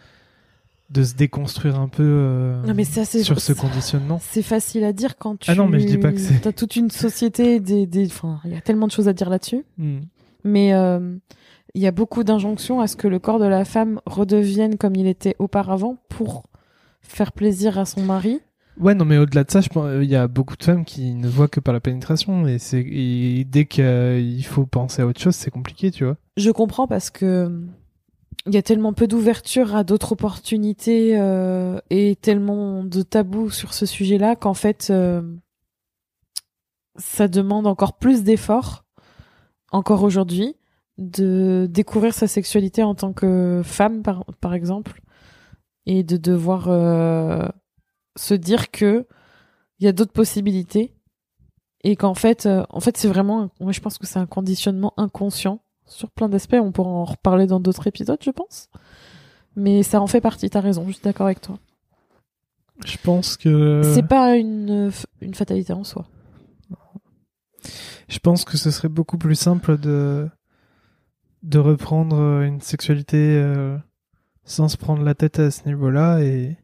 de se déconstruire un peu euh, Non, mais ça, sur ce conditionnement. C'est facile à dire quand tu. Ah non, mais je dis pas que c'est- T'as toute une société, des, des, enfin, il y a tellement de choses à dire là-dessus. Hmm. Mais euh, il y a beaucoup d'injonctions à ce que le corps de la femme redevienne comme il était auparavant pour faire plaisir à son mari. Ouais, non, mais au-delà de ça, pense il y a beaucoup de femmes qui ne voient que par la pénétration et c'est et dès qu'il faut penser à autre chose, c'est compliqué, tu vois. Je comprends parce que il y a tellement peu d'ouverture à d'autres opportunités euh, et tellement de tabous sur ce sujet-là qu'en fait, euh, ça demande encore plus d'efforts, encore aujourd'hui, de découvrir sa sexualité en tant que femme, par, exemple, et de devoir euh, se dire que il y a d'autres possibilités et qu'en fait, en fait, c'est vraiment, moi, je pense que c'est un conditionnement inconscient sur plein d'aspects. On pourra en reparler dans d'autres épisodes, je pense. Mais ça en fait partie. T'as raison. Je suis d'accord avec toi. Je pense que C'est pas une une fatalité en soi. je pense que ce serait beaucoup plus simple de de reprendre une sexualité euh, sans se prendre la tête à ce niveau-là et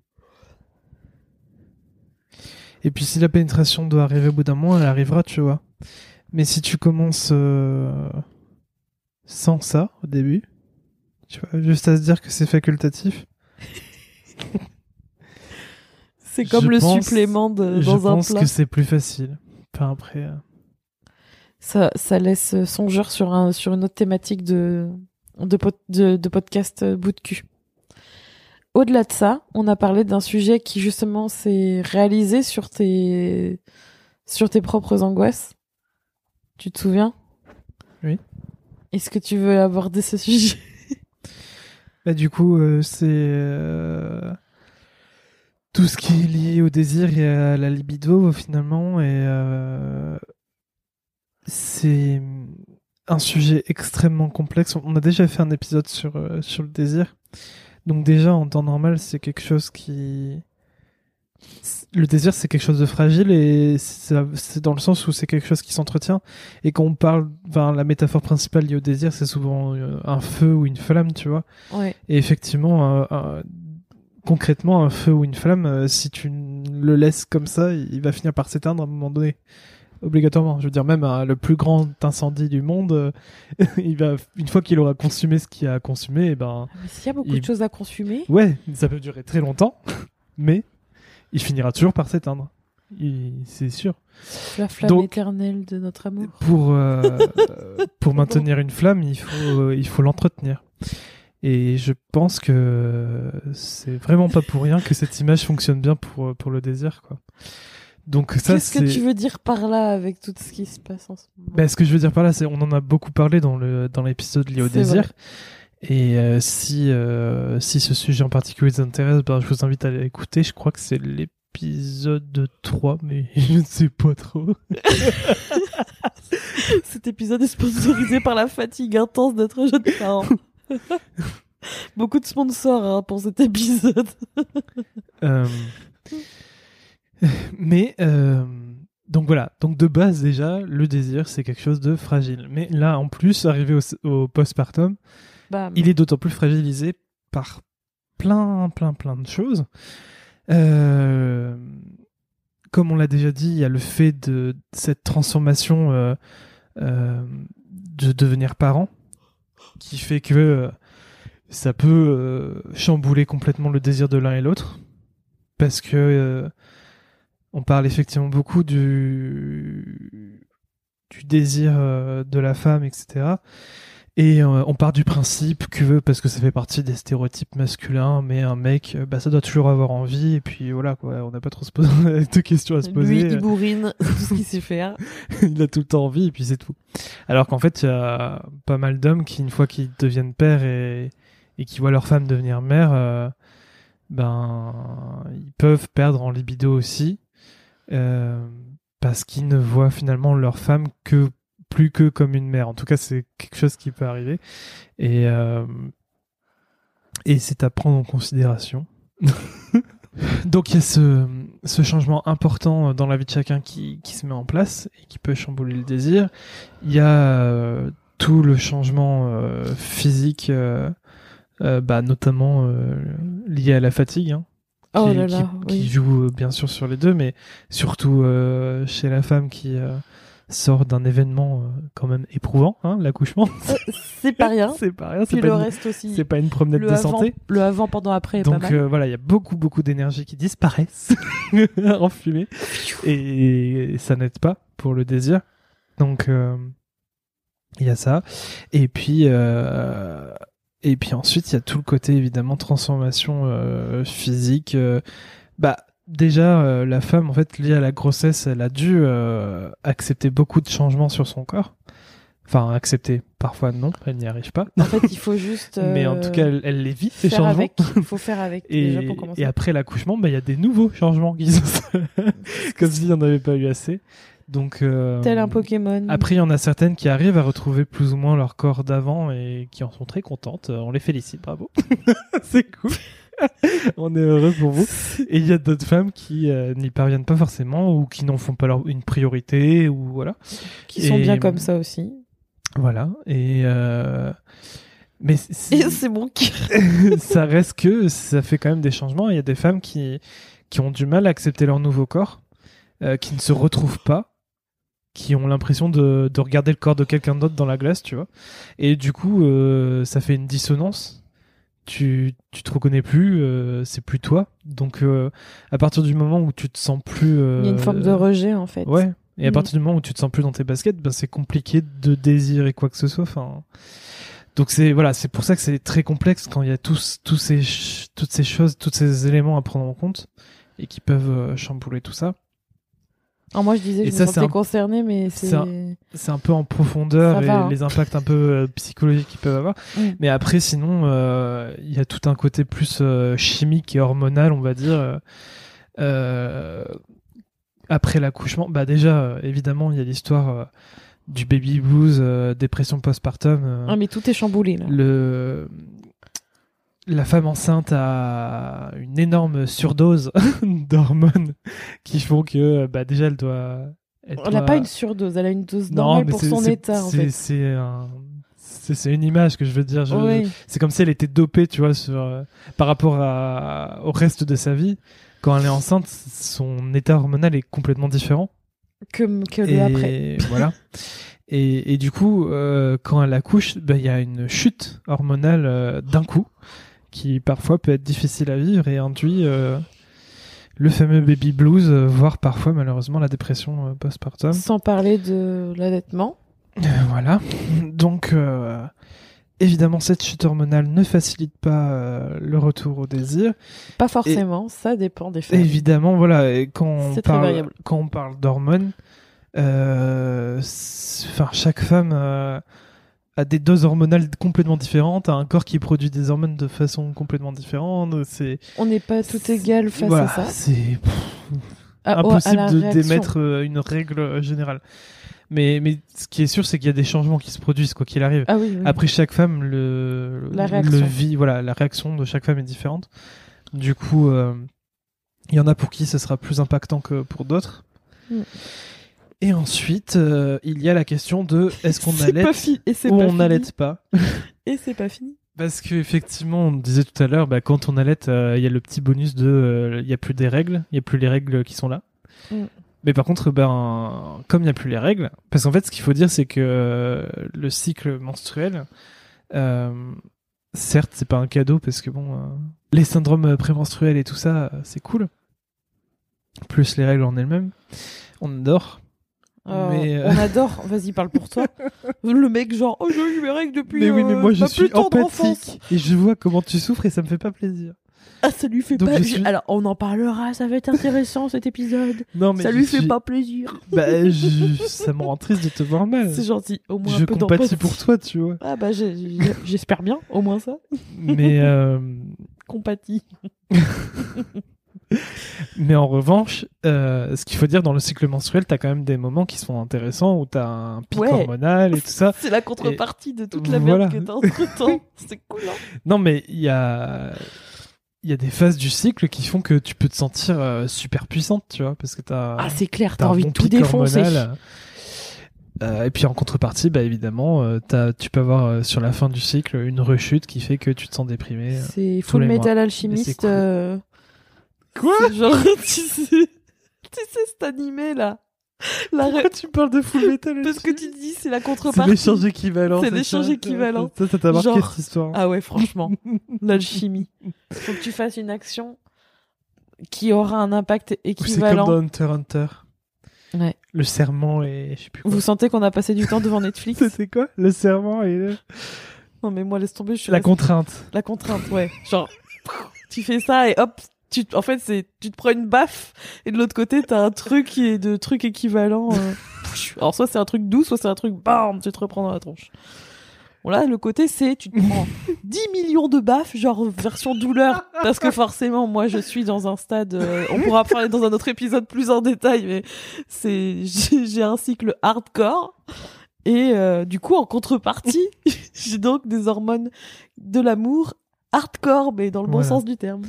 et puis si la pénétration doit arriver au bout d'un mois, elle arrivera, tu vois. Mais si tu commences euh, sans ça au début, tu vois, juste à se dire que c'est facultatif, C'est comme Je le pense- supplément de, je dans un pense plat. que c'est plus facile. Enfin après. euh, Ça, ça laisse songeur sur un sur une autre thématique de de, pod- de, de podcast euh, bout de cul. Au-delà de ça, on a parlé d'un sujet qui justement s'est réalisé sur tes sur tes propres angoisses. Tu te souviens? Est-ce que tu veux aborder ce sujet? Bah, du coup, euh, c'est euh, tout ce qui est lié au désir et à la libido finalement, et euh, c'est un sujet extrêmement complexe. On a déjà fait un épisode sur sur le désir, donc déjà en temps normal, c'est quelque chose qui le désir c'est quelque chose de fragile et c'est dans le sens où c'est quelque chose qui s'entretient. Et quand on parle enfin la métaphore principale liée au désir c'est souvent euh, un feu ou une flamme tu vois. Ouais. et effectivement euh, concrètement un feu ou une flamme euh, si tu le laisses comme ça il va finir par s'éteindre à un moment donné. Obligatoirement. Je veux dire même euh, le plus grand incendie du monde euh, il va une fois qu'il aura consumé ce qu'il a consumé et ben Mais s'il y a beaucoup Il- de choses à consumer, Ouais, ça peut durer très longtemps, mais il finira toujours par s'éteindre. C'est sûr. la flamme Donc- éternelle de notre amour. Pour, euh, euh, pour maintenir une flamme, il faut, euh, il faut l'entretenir. Et je pense que c'est vraiment pas pour rien que cette image fonctionne bien pour, pour le désir. Quoi. Donc ça, Qu'est-ce que tu veux dire par là avec tout ce qui se passe en ce moment? Ben, ce que je veux dire par là, c'est on en a beaucoup parlé dans le dans l'épisode lié au désir. vrai. Et euh, si euh, si ce sujet en particulier vous intéresse, ben, je vous invite à l'écouter. Je crois que c'est l'épisode 3, mais je ne sais pas trop. Cet épisode est sponsorisé par la fatigue intense d'être jeune parent. Beaucoup de sponsors hein, pour cet épisode. Euh, Mais donc voilà, donc de base déjà, le désir c'est quelque chose de fragile. Mais là en plus, arrivé au, au postpartum, Bam. il est d'autant plus fragilisé par plein, plein, plein de choses. Euh, comme on l'a déjà dit, il y a le fait de cette transformation euh, euh, de devenir parent, qui fait que ça peut chambouler complètement le désir de l'un et l'autre, parce que on parle effectivement beaucoup du du désir de la femme, etc. Et euh, on part du principe que, parce que ça fait partie des stéréotypes masculins, mais un mec, euh, bah, ça doit toujours avoir envie, et puis voilà, quoi, on n'a pas trop se poser de questions à se Lui, poser. il bourrine, tout ce qu'il sait faire. il a tout le temps envie, et puis c'est tout. Alors qu'en fait, il y a pas mal d'hommes qui, une fois qu'ils deviennent pères et, et qui voient leur femme devenir mère, euh, ben, ils peuvent perdre en libido aussi, euh, parce qu'ils ne voient finalement leur femme que plus que comme une mère. En tout cas, c'est quelque chose qui peut arriver. Et, euh, et c'est à prendre en considération. Donc il y a ce, ce changement important dans la vie de chacun qui, qui se met en place et qui peut chambouler le désir. Il y a euh, tout le changement euh, physique, bah, notamment lié à la fatigue. hein Oh qui, là qui- là, qui joue bien sûr sur les deux, mais surtout euh, chez la femme qui euh, sort d'un événement euh, quand même éprouvant, hein, l'accouchement. Euh, C'est pas rien. c'est pas rien, c'est Puis pas, le une, reste aussi. c'est pas une promenade de avant, santé. le avant, pendant, après pas Donc mal. euh, voilà, il y a beaucoup beaucoup d'énergie qui disparaissent en fumée et ça n'aide pas pour le désir. Donc euh, il y a ça et puis euh, et puis ensuite il y a tout le côté évidemment transformation euh, physique. bah déjà euh, la femme en fait liée à la grossesse, elle a dû euh, accepter beaucoup de changements sur son corps. Enfin accepter, parfois non, elle n'y arrive pas. En fait, il faut juste. Mais en euh, tout cas, elle, elle les vit ces changements. avec. Il faut faire avec. déjà Et, pour commencer. et après l'accouchement, bah, il y a des nouveaux changements qui sont comme s'il n'y en avait pas eu assez. Donc, Tel un Pokémon. Après, il y en a certaines qui arrivent à retrouver plus ou moins leur corps d'avant et qui en sont très contentes. On les félicite, bravo. C'est cool. On est heureux pour vous. Et il y a d'autres femmes qui euh, n'y parviennent pas forcément ou qui n'en font pas leur, une priorité ou voilà. qui sont bien comme ça aussi. Voilà. Et euh, mais c'est- cœur. ça reste que ça fait quand même des changements. Il y a des femmes qui, qui ont du mal à accepter leur nouveau corps, euh, qui ne se retrouvent pas, qui ont l'impression de, de regarder le corps de quelqu'un d'autre dans la glace, tu vois. Et du coup, euh, ça fait une dissonance. Tu, tu te reconnais plus, euh, c'est plus toi. Donc, euh, à partir du moment où tu te sens plus. euh, Il y a une forme de rejet en fait. Ouais. Et à Mm. partir du moment où tu te sens plus dans tes baskets, ben c'est compliqué de désirer quoi que ce soit. Enfin, donc c'est voilà, c'est pour ça que c'est très complexe quand il y a tous tous ces toutes ces choses, tous ces éléments à prendre en compte et qui peuvent euh, chambouler tout ça. Alors moi je disais Et je ça, me c'est sentais un- concernée mais c'est c'est un- peu en profondeur Ça et va, hein. les impacts un peu euh, psychologiques qu'ils peuvent avoir. Mais après, sinon, euh, il y a tout un côté plus euh, chimique et hormonal, on va dire. après l'accouchement, bah déjà, évidemment, il y a l'histoire du baby blues, dépression postpartum. Ah mais tout est chamboulé là. le la femme enceinte a une énorme surdose d'hormones qui font que bah, déjà elle doit. Elle Elle n'a doit- pas une surdose, elle a une dose normale pour son état, en c'est- fait. C'est un- c'est- c'est une image que je veux dire. Je- Oui. C'est comme si elle était dopée, tu vois, sur, euh, par rapport à, au reste de sa vie. Quand elle est enceinte, son état hormonal est complètement différent. Que, que le et après. voilà. Et, et du coup, euh, quand elle accouche, bah, il y a une chute hormonale euh, d'un coup, qui parfois peut être difficile à vivre et induit euh, le fameux baby blues, euh, voire parfois malheureusement la dépression euh, postpartum. Sans parler de l'allaitement. Voilà. Donc, euh, évidemment, cette chute hormonale ne facilite pas euh, le retour au désir. Pas forcément, ça dépend des femmes. Évidemment, voilà. Et quand on parle, quand on parle d'hormones, enfin, chaque femme a des doses hormonales complètement différentes, a un corps qui produit des hormones de façon complètement différente. C'est On n'est pas tout égal face voilà, à ça. C'est Ah, oh, à impossible de d'émettre euh, une règle euh, générale. Mais, mais ce qui est sûr, c'est qu'il y a des changements qui se produisent, quoi qu'il arrive. Ah oui, oui. Après, chaque femme, le, La le réaction. vit, voilà, la réaction de chaque femme est différente. Du coup, euh, il y en a pour qui ce sera plus impactant que pour d'autres. Mm. Et ensuite, euh, il y a la question de est-ce qu'on allait ou pas on fini. n'allait pas Et c'est pas fini. Parce qu'effectivement, on disait tout à l'heure, bah, quand on allait, euh, il y a le petit bonus de euh, il y a plus des règles, il y a plus les règles qui sont là. Mm. Mais par contre, ben, comme il n'y a plus les règles, parce qu'en fait, ce qu'il faut dire, c'est que euh, le cycle menstruel, euh, certes, c'est pas un cadeau, parce que bon, euh, les syndromes prémenstruels et tout ça, c'est cool. Plus les règles en elles-mêmes, on adore. Euh, Mais, euh, On adore. Vas-y, parle pour toi. le mec, genre, oh, eu mes règles depuis. Mais oui, mais euh, moi, je suis empathique et je vois comment tu souffres et ça me fait pas plaisir. Ah, ça lui fait Donc, pas. je suis- Alors, on en parlera. Ça va être intéressant cet épisode. Non, mais ça je lui fait suis- pas plaisir. Bah, je- ça me rend triste de te voir mal. C'est gentil. Au moins je un peu compatis pour toi, tu vois. Ah bah j'espère bien, au moins ça. Mais, Compatis. mais en revanche, euh, ce qu'il faut dire dans le cycle menstruel, t'as quand même des moments qui sont intéressants où t'as un pic Ouais. hormonal et tout ça. C'est la contrepartie de toute la Voilà. merde que t'as entre temps. C'est cool, hein Non, mais il y a, il y a des phases du cycle qui font que tu peux te sentir euh, super puissante, tu vois, parce que t'as. Ah, c'est clair, t'as envie bon de tout défoncer. Euh, et puis en contrepartie, bah évidemment, euh, tu peux avoir euh, sur la fin du cycle une rechute qui fait que tu te sens déprimé. C'est Full. Metal cool. Quoi c'est Genre, tu sais, tu sais cet animé là. La ré- Pourquoi tu parles de Full Metal Parce que tu dis, c'est la C'est contrepartie. l'échange équivalent. C'est l'échange équivalent. Ça, ça t'a marqué Genre- cette histoire. Ah ouais, franchement, l'alchimie. Faut que tu fasses une action qui aura un impact Ou C'est comme équivalent. dans Hunter x Hunter. Ouais. Le serment et je sais plus quoi. Vous sentez qu'on a passé du temps devant Netflix C'était quoi Le serment et le- Non mais moi laisse tomber, je suis la restée- contrainte. La contrainte, ouais. Genre, tu fais ça et hop, tu, en fait, c'est, tu te prends une baffe et de l'autre côté, t'as un truc qui est de truc équivalent. euh, Alors, soit c'est un truc doux, soit c'est un truc bam, tu te reprends dans la tronche. Bon, là, le côté, c'est, tu te prends 10 millions de baffes, genre version douleur. Parce que forcément, moi, je suis dans un stade, euh, on pourra parler dans un autre épisode plus en détail, mais c'est, j'ai j'ai un cycle hardcore. Et euh, du coup, en contrepartie, j'ai donc des hormones de l'amour hardcore, mais dans le bon Voilà. sens du terme.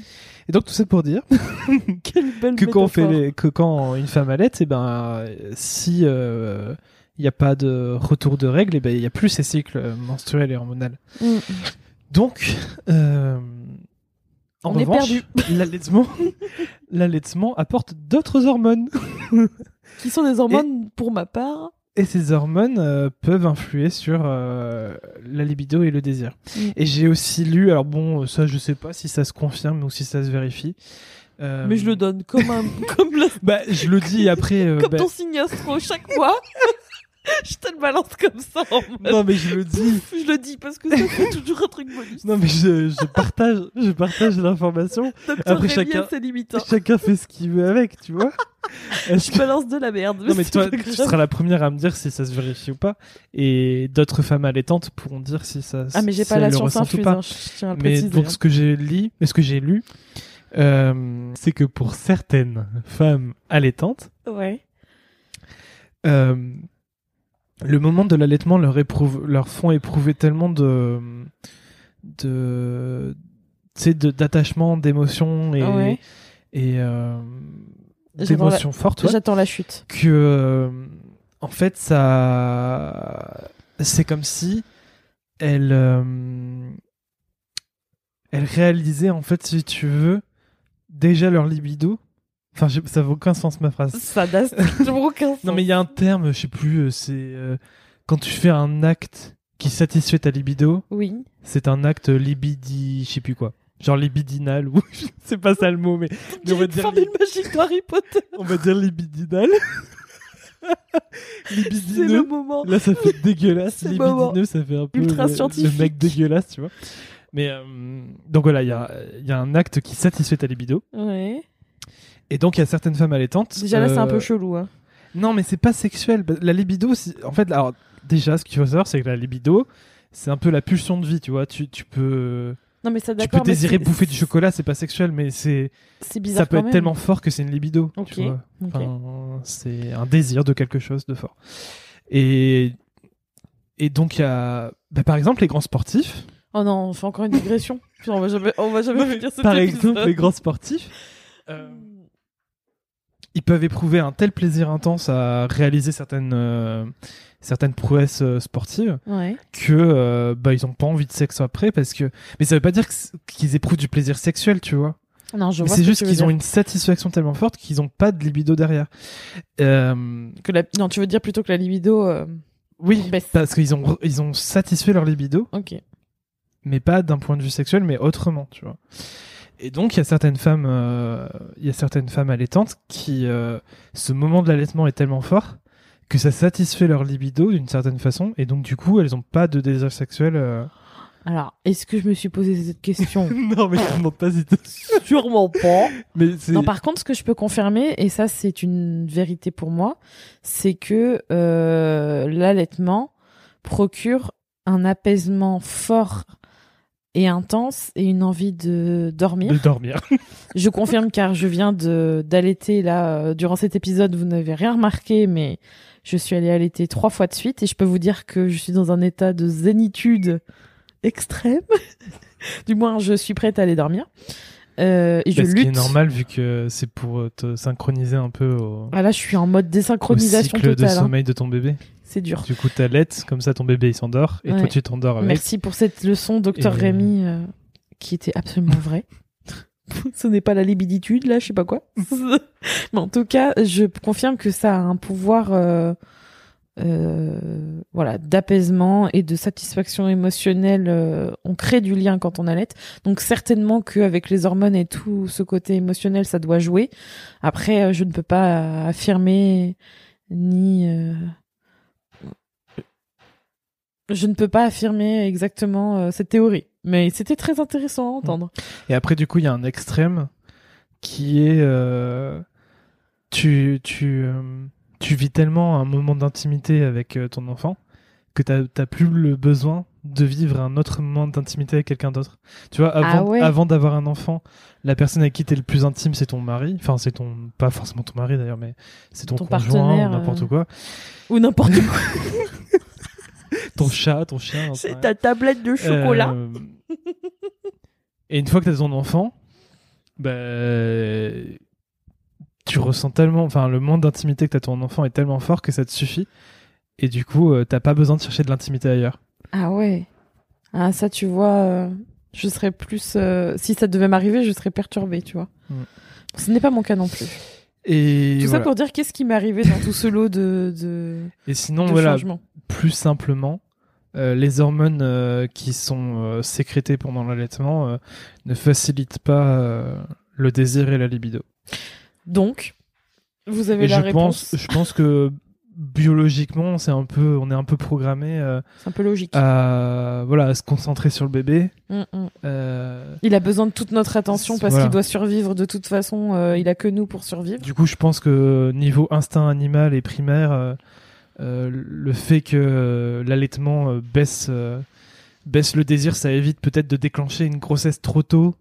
Et donc tout ça pour dire que quand on fait les- que quand une femme allait, et ben euh, si euh, il n'y a pas de retour de règles, et ben il y a plus ces cycles menstruels et hormonaux. Mm. Donc euh, en On revanche, l'allaitement, l'allaitement apporte d'autres hormones. Qui sont des hormones, pour ma part. Et ces hormones euh, peuvent influer sur euh, la libido et le désir. Mm. Et j'ai aussi lu, alors bon, ça je sais pas si ça se confirme ou si ça se vérifie. Euh, Mais je le donne comme un, comme, la- Bah, je le dis après. comme bah, ton signe astro chaque mois. je te le balance comme ça en mode- Non, mais je le dis. Je le dis parce que ça fait toujours un truc bonus. Non, mais je, je partage, je partage l'information. Après, chacun- hein. Chacun fait ce qu'il veut avec, tu vois. Je que- balance de la merde. Non, mais toi, tu seras la première à me dire si ça se vérifie ou pas. Et d'autres femmes allaitantes pourront dire si ça. Ah, mais j'ai si pas la science infuse, pas. hein, je tiens à le Mais préciser. donc hein. ce que j'ai lu, ce que j'ai lu, euh, c'est que pour certaines femmes allaitantes, Ouais. euh, le moment de l'allaitement leur éprouve, leur font éprouver tellement de, de d'attachement, d'émotion et, Ouais. et euh, d'émotions fortes. ouais. J'attends la chute. que euh, en fait ça c'est comme si elle euh, elle réalisait en fait si tu veux déjà leur libido enfin j'ai- ça n'a aucun sens ma phrase Ça n'a strictement aucun sens. non mais il y a un terme je sais plus euh, c'est euh, quand tu fais un acte qui satisfait ta libido Oui. c'est un acte libidi je sais plus quoi genre libidinal ou c'est pas ça le mot mais, mais on va dire formule magique d'Harry Potter. on va dire libidinal C'est le libidineux moment. Là, ça fait dégueulasse. Moment. Libidineux, ça fait un peu Ultra le, le mec dégueulasse, tu vois. Mais euh, donc voilà, il y a, il y a un acte qui satisfait ta libido. Ouais. Et donc, il y a certaines femmes allaitantes. Déjà là, c'est un euh, peu chelou. Hein. Non, mais c'est pas sexuel. Bah, La libido, en fait, alors, déjà, ce qu'il faut savoir, c'est que la libido, c'est un peu la pulsion de vie, tu vois. Tu, tu peux, Non, mais ça, tu peux désirer bouffer du chocolat, c'est pas sexuel, mais c'est, C'est bizarre. ça peut quand être même. tellement fort que c'est une libido. Ok. Tu vois. Ok. Enfin, c'est un désir de quelque chose de fort. Et, et donc, il y a, bah, par exemple, les grands sportifs. Oh non, on fait encore une digression. On va jamais, on va jamais Non, finir cet par exemple, les grands sportifs, euh, ils peuvent éprouver un tel plaisir intense à réaliser certaines, euh, certaines prouesses euh, sportives Ouais. que euh, bah, ils ont pas envie de sexe après parce que. Mais ça veut pas dire qu'ils éprouvent du plaisir sexuel, tu vois. Non, je vois. c'est ce juste qu'ils ont une satisfaction tellement forte qu'ils ont pas de libido derrière. Que la... Non, tu veux dire plutôt que la libido. oui, baisse. parce qu'ils ont, ils ont satisfait leur libido. Ok. mais pas d'un point de vue sexuel, mais autrement, tu vois. Et donc, il y a certaines femmes, euh, il y a certaines femmes allaitantes qui, euh, ce moment de l'allaitement est tellement fort que ça satisfait leur libido d'une certaine façon, et donc du coup, elles ont pas de désir sexuel. euh. Alors, est-ce que je me suis posé cette question? Non, mais je me demande pas si. t'as- Sûrement pas. Mais c'est. Non, par contre, ce que je peux confirmer, et ça c'est une vérité pour moi, c'est que euh, l'allaitement procure un apaisement fort et intense et une envie de dormir. de dormir. Je confirme car je viens de d'allaiter là euh, durant cet épisode. Vous n'avez rien remarqué, mais je suis allée allaiter trois fois de suite et je peux vous dire que je suis dans un état de zénitude extrême. du moins, je suis prête à aller dormir. Euh, et je ce qui est normal vu que c'est pour euh, te synchroniser un peu au, Ah là, je suis en mode au désynchronisation cycle de hein. sommeil de ton bébé. C'est dur. Du coup, t'allaites, comme ça ton bébé il s'endort, et toi tu t'endors avec. Merci pour cette leçon, docteur Et- Rémi, euh, qui était absolument vraie. Ce n'est pas la libiditude, là, je sais pas quoi. Mais en tout cas, je confirme que ça a un pouvoir, euh, euh, voilà, d'apaisement et de satisfaction émotionnelle. euh, on crée du lien quand on allait. Donc certainement qu'avec les hormones et tout ce côté émotionnel, ça doit jouer. Après, euh, je ne peux pas affirmer ni je ne peux pas affirmer exactement cette théorie, mais c'était très intéressant à entendre. Et après, du coup, il y a un extrême qui est tu tu tu vis tellement un moment d'intimité avec euh, ton enfant que t'as t'as plus le besoin de vivre un autre moment d'intimité avec quelqu'un d'autre. Tu vois, avant Ah ouais. avant d'avoir un enfant, la personne avec qui t'es le plus intime, c'est ton mari. Enfin, c'est ton pas forcément ton mari d'ailleurs, mais c'est ton, Ton conjoint ou n'importe euh, quoi. Ou n'importe quoi. Ton chat, ton chien. C'est rien. ta tablette de chocolat. Euh, Et une fois que t'as ton enfant, bah, tu ressens tellement, enfin, le moment d'intimité que t'as ton enfant est tellement fort que ça te suffit. Et du coup, euh, t'as pas besoin de chercher de l'intimité ailleurs. Ah ouais. Ah ça, tu vois, euh, je serais plus. euh, si ça devait m'arriver, je serais perturbée, tu vois. Mm. Ce n'est pas mon cas non plus. Et, tout voilà. ça pour dire qu'est-ce qui m'est arrivé dans tout ce lot de, de, Et sinon, de voilà, plus simplement, euh, les hormones euh, qui sont euh, sécrétées pendant l'allaitement ne facilitent pas le désir et la libido. Donc, vous avez Et la je réponse. pense, je pense que biologiquement, c'est un peu, on est un peu programmé euh, C'est un peu logique. à voilà à se concentrer sur le bébé. Mm, mm. Euh, Il a besoin de toute notre attention parce Voilà. qu'il doit survivre de toute façon. euh, il a que nous pour survivre. du coup, je pense que niveau instinct animal et primaire, le fait que l'allaitement baisse baisse le désir, ça évite peut-être de déclencher une grossesse trop tôt.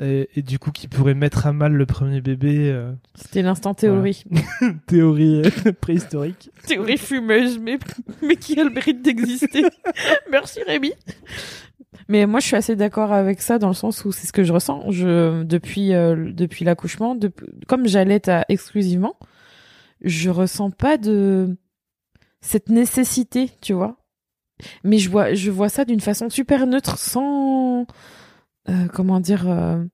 Et, et du coup, qui pourrait mettre à mal le premier bébé. euh, C'était l'instant théorie. théorie euh, préhistorique. théorie fumeuse, mais, mais qui a le mérite d'exister. Merci Rémi. Mais moi, je suis assez d'accord avec ça dans le sens où c'est ce que je ressens. Je depuis euh, depuis l'accouchement, de, comme j'allais exclusivement, je ressens pas de cette nécessité, tu vois. Mais je vois je vois ça d'une façon super neutre, sans euh, comment dire, euh,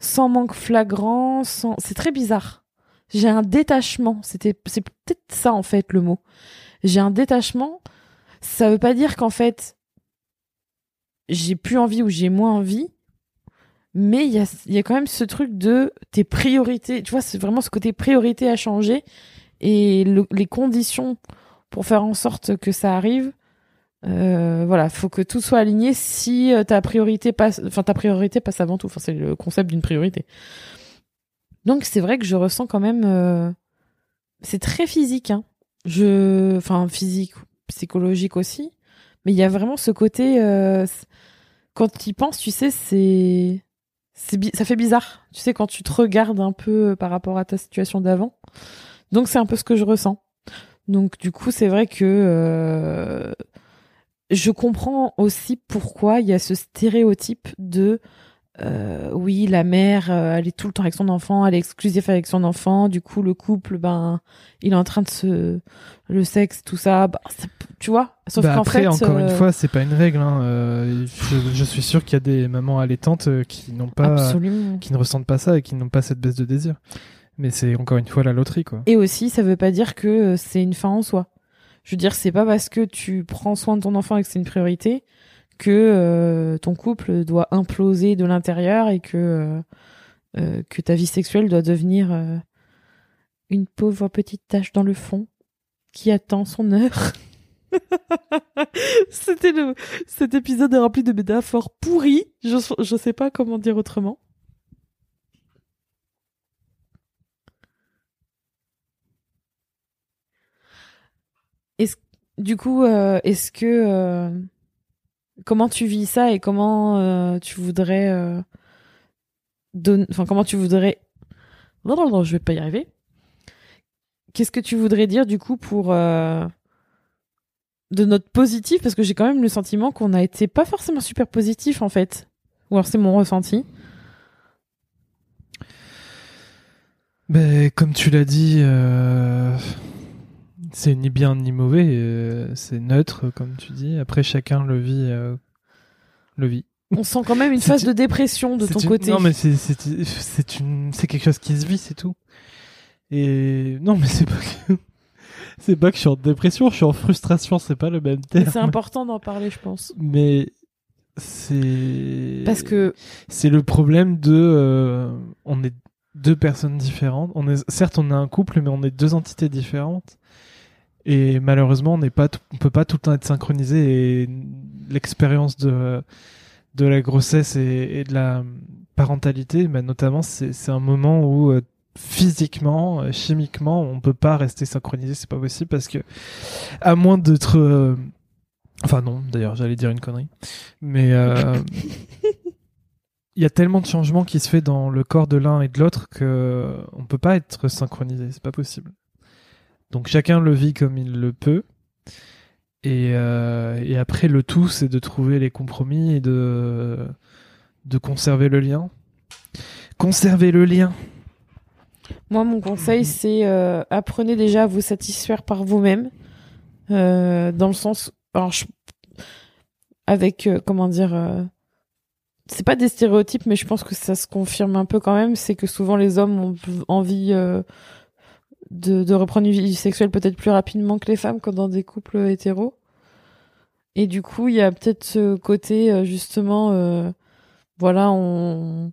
sans manque flagrant, sans. C'est très bizarre. J'ai un détachement. C'était c'est peut-être ça en fait le mot. J'ai un détachement. Ça veut pas dire qu'en fait j'ai plus envie ou j'ai moins envie. Mais il y a, y a quand même ce truc de tes priorités. Tu vois, c'est vraiment ce côté priorité à changer. Et les conditions pour faire en sorte que ça arrive, euh, voilà, faut que tout soit aligné si euh, ta priorité passe, enfin ta priorité passe avant tout. Enfin, c'est le concept d'une priorité. Donc c'est vrai que je ressens quand même, euh, c'est très physique, hein. Je, enfin physique, psychologique aussi, mais il y a vraiment ce côté, euh, quand tu y penses, tu sais, c'est ça fait bizarre. Tu sais, quand tu te regardes un peu par rapport à ta situation d'avant. Donc, c'est un peu ce que je ressens. Donc, du coup, c'est vrai que euh, je comprends aussi pourquoi il y a ce stéréotype de euh, oui, la mère, euh, elle est tout le temps avec son enfant, elle est exclusive avec son enfant. Du coup, le couple, ben, il est en train de se, le sexe, tout ça, bah, tu vois? Sauf bah, qu'en fait, encore une euh, fois, c'est pas une règle. Hein. Je, suis sûr qu'il y a des mamans allaitantes qui n'ont pas, qui ne ressentent pas ça et qui n'ont pas cette baisse de désir. Mais c'est encore une fois la loterie, quoi. Et aussi, ça veut pas dire que c'est une fin en soi. Je veux dire, c'est pas parce que tu prends soin de ton enfant et que c'est une priorité que euh, ton couple doit imploser de l'intérieur et que euh, euh, que ta vie sexuelle doit devenir une pauvre petite tache dans le fond qui attend son heure. C'était le cet épisode est rempli de métaphores pourries. Je je sais pas comment dire autrement. Est-ce du coup est-ce que comment tu vis ça et comment euh, tu voudrais euh, enfin comment tu voudrais, non non non, je vais pas y arriver. Qu'est-ce que tu voudrais dire du coup pour euh, de notre positif? Parce que j'ai quand même le sentiment qu'on a été pas forcément super positif en fait. Ou alors c'est mon ressenti. Ben, comme tu l'as dit, c'est ni bien ni mauvais, euh, c'est neutre, comme tu dis. Après, chacun le vit. Euh, le vit. On sent quand même une phase de dépression de ton côté. Non, mais c'est une... quelque chose qui se vit, c'est tout. Et non, mais c'est pas que. c'est pas que je suis en dépression, je suis en frustration, c'est pas le même terme. C'est important d'en parler, je pense. Mais c'est. Parce que. C'est le problème de. Euh, on est deux personnes différentes. On est, certes, on est un couple, mais on est deux entités différentes. Et malheureusement, on n'est pas, on peut pas tout le temps être synchronisé et l'expérience de, de la grossesse et, de la parentalité, bah, notamment, c'est un moment où euh, physiquement, euh, chimiquement, on peut pas rester synchronisé, c'est pas possible parce que, à moins d'être, euh, enfin non, d'ailleurs, j'allais dire une connerie, mais il y a tellement de changements qui se fait dans le corps de l'un et de l'autre que on peut pas être synchronisé, c'est pas possible. Donc chacun le vit comme il le peut. Et, euh, et après, le tout, c'est de trouver les compromis et de, de conserver le lien. Conserver le lien. Moi, mon conseil, c'est euh, apprenez déjà à vous satisfaire par vous-même. Euh, dans le sens. Alors, avec, comment dire. C'est pas des stéréotypes, mais je pense que ça se confirme un peu quand même. C'est que souvent les hommes ont envie de, de reprendre une vie sexuelle peut-être plus rapidement que les femmes quand dans des couples hétéros. Et du coup, il y a peut-être ce côté euh, justement, euh, voilà, on,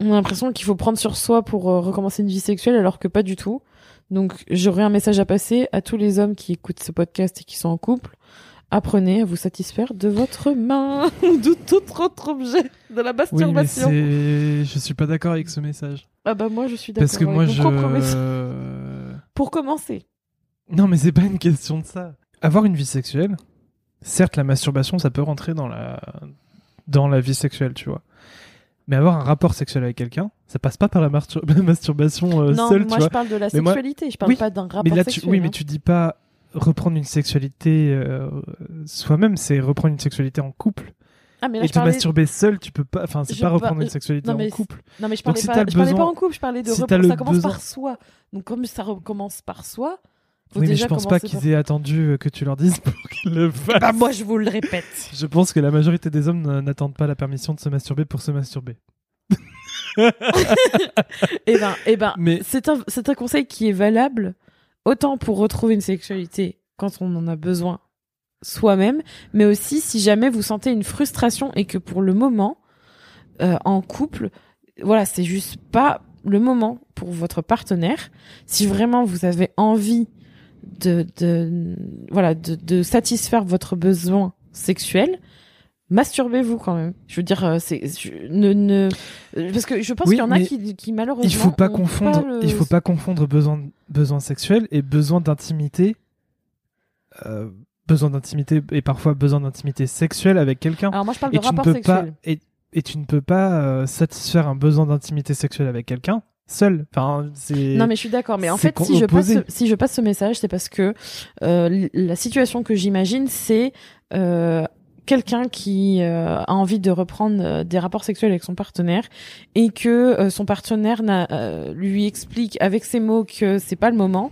on a l'impression qu'il faut prendre sur soi pour euh, recommencer une vie sexuelle, alors que pas du tout. Donc, j'aurais un message à passer à tous les hommes qui écoutent ce podcast et qui sont en couple apprenez à vous satisfaire de votre main ou de tout autre objet de la masturbation. Oui, mais je suis pas d'accord avec ce message. Ah bah moi je suis d'accord. Parce que moi je. Pour commencer. Non mais c'est pas une question de ça. Avoir une vie sexuelle, certes la masturbation ça peut rentrer dans la dans la vie sexuelle, tu vois. Mais avoir un rapport sexuel avec quelqu'un, ça passe pas par la, masturbation euh, non, seule, moi je parle de la sexualité, je parle pas d'un rapport mais là, sexuel. Oui, mais hein. tu dis pas reprendre une sexualité euh, soi-même, c'est reprendre une sexualité en couple. Ah, mais là, Et je te parlais... masturber seul, tu peux pas. Enfin, c'est pas par- reprendre une sexualité Non, en couple. Non, mais je Donc, parlais, si pas, je parlais pas en couple, je parlais de si le ça commence besoin- par soi. Donc, comme ça recommence par soi, faut Oui, mais je pense pas qu'ils aient attendu euh, que tu leur dises pour qu'ils le fassent. par- Bah, moi, je vous le répète. Je pense que la majorité des hommes n'attendent pas la permission de se masturber pour se masturber. eh ben, eh ben, Mais c'est un, c'est un conseil qui est valable autant pour retrouver une sexualité quand on en a besoin soi-même, mais aussi si jamais vous sentez une frustration et que pour le moment, euh, en couple, voilà, c'est juste pas le moment pour votre partenaire. Si vraiment vous avez envie de, de voilà, de, de satisfaire votre besoin sexuel, masturbez-vous quand même. Je veux dire, euh, c'est je- ne, ne parce que je pense Oui, qu'il y en a qui, qui malheureusement il faut pas confondre. le- Il faut pas confondre besoin besoin sexuel et besoin d'intimité. euh, besoin d'intimité et parfois besoin d'intimité sexuelle avec quelqu'un. Alors moi je parle Et de tu ne rapport peux sexuel. pas et, et tu ne peux pas euh, satisfaire un besoin d'intimité sexuelle avec quelqu'un seul. Enfin. Non mais je suis d'accord, mais en fait si je passe si je passe ce message, c'est parce que euh, la situation que j'imagine, c'est euh, quelqu'un qui euh, a envie de reprendre euh, des rapports sexuels avec son partenaire et que euh, son partenaire n'a- lui explique avec ses mots que c'est pas le moment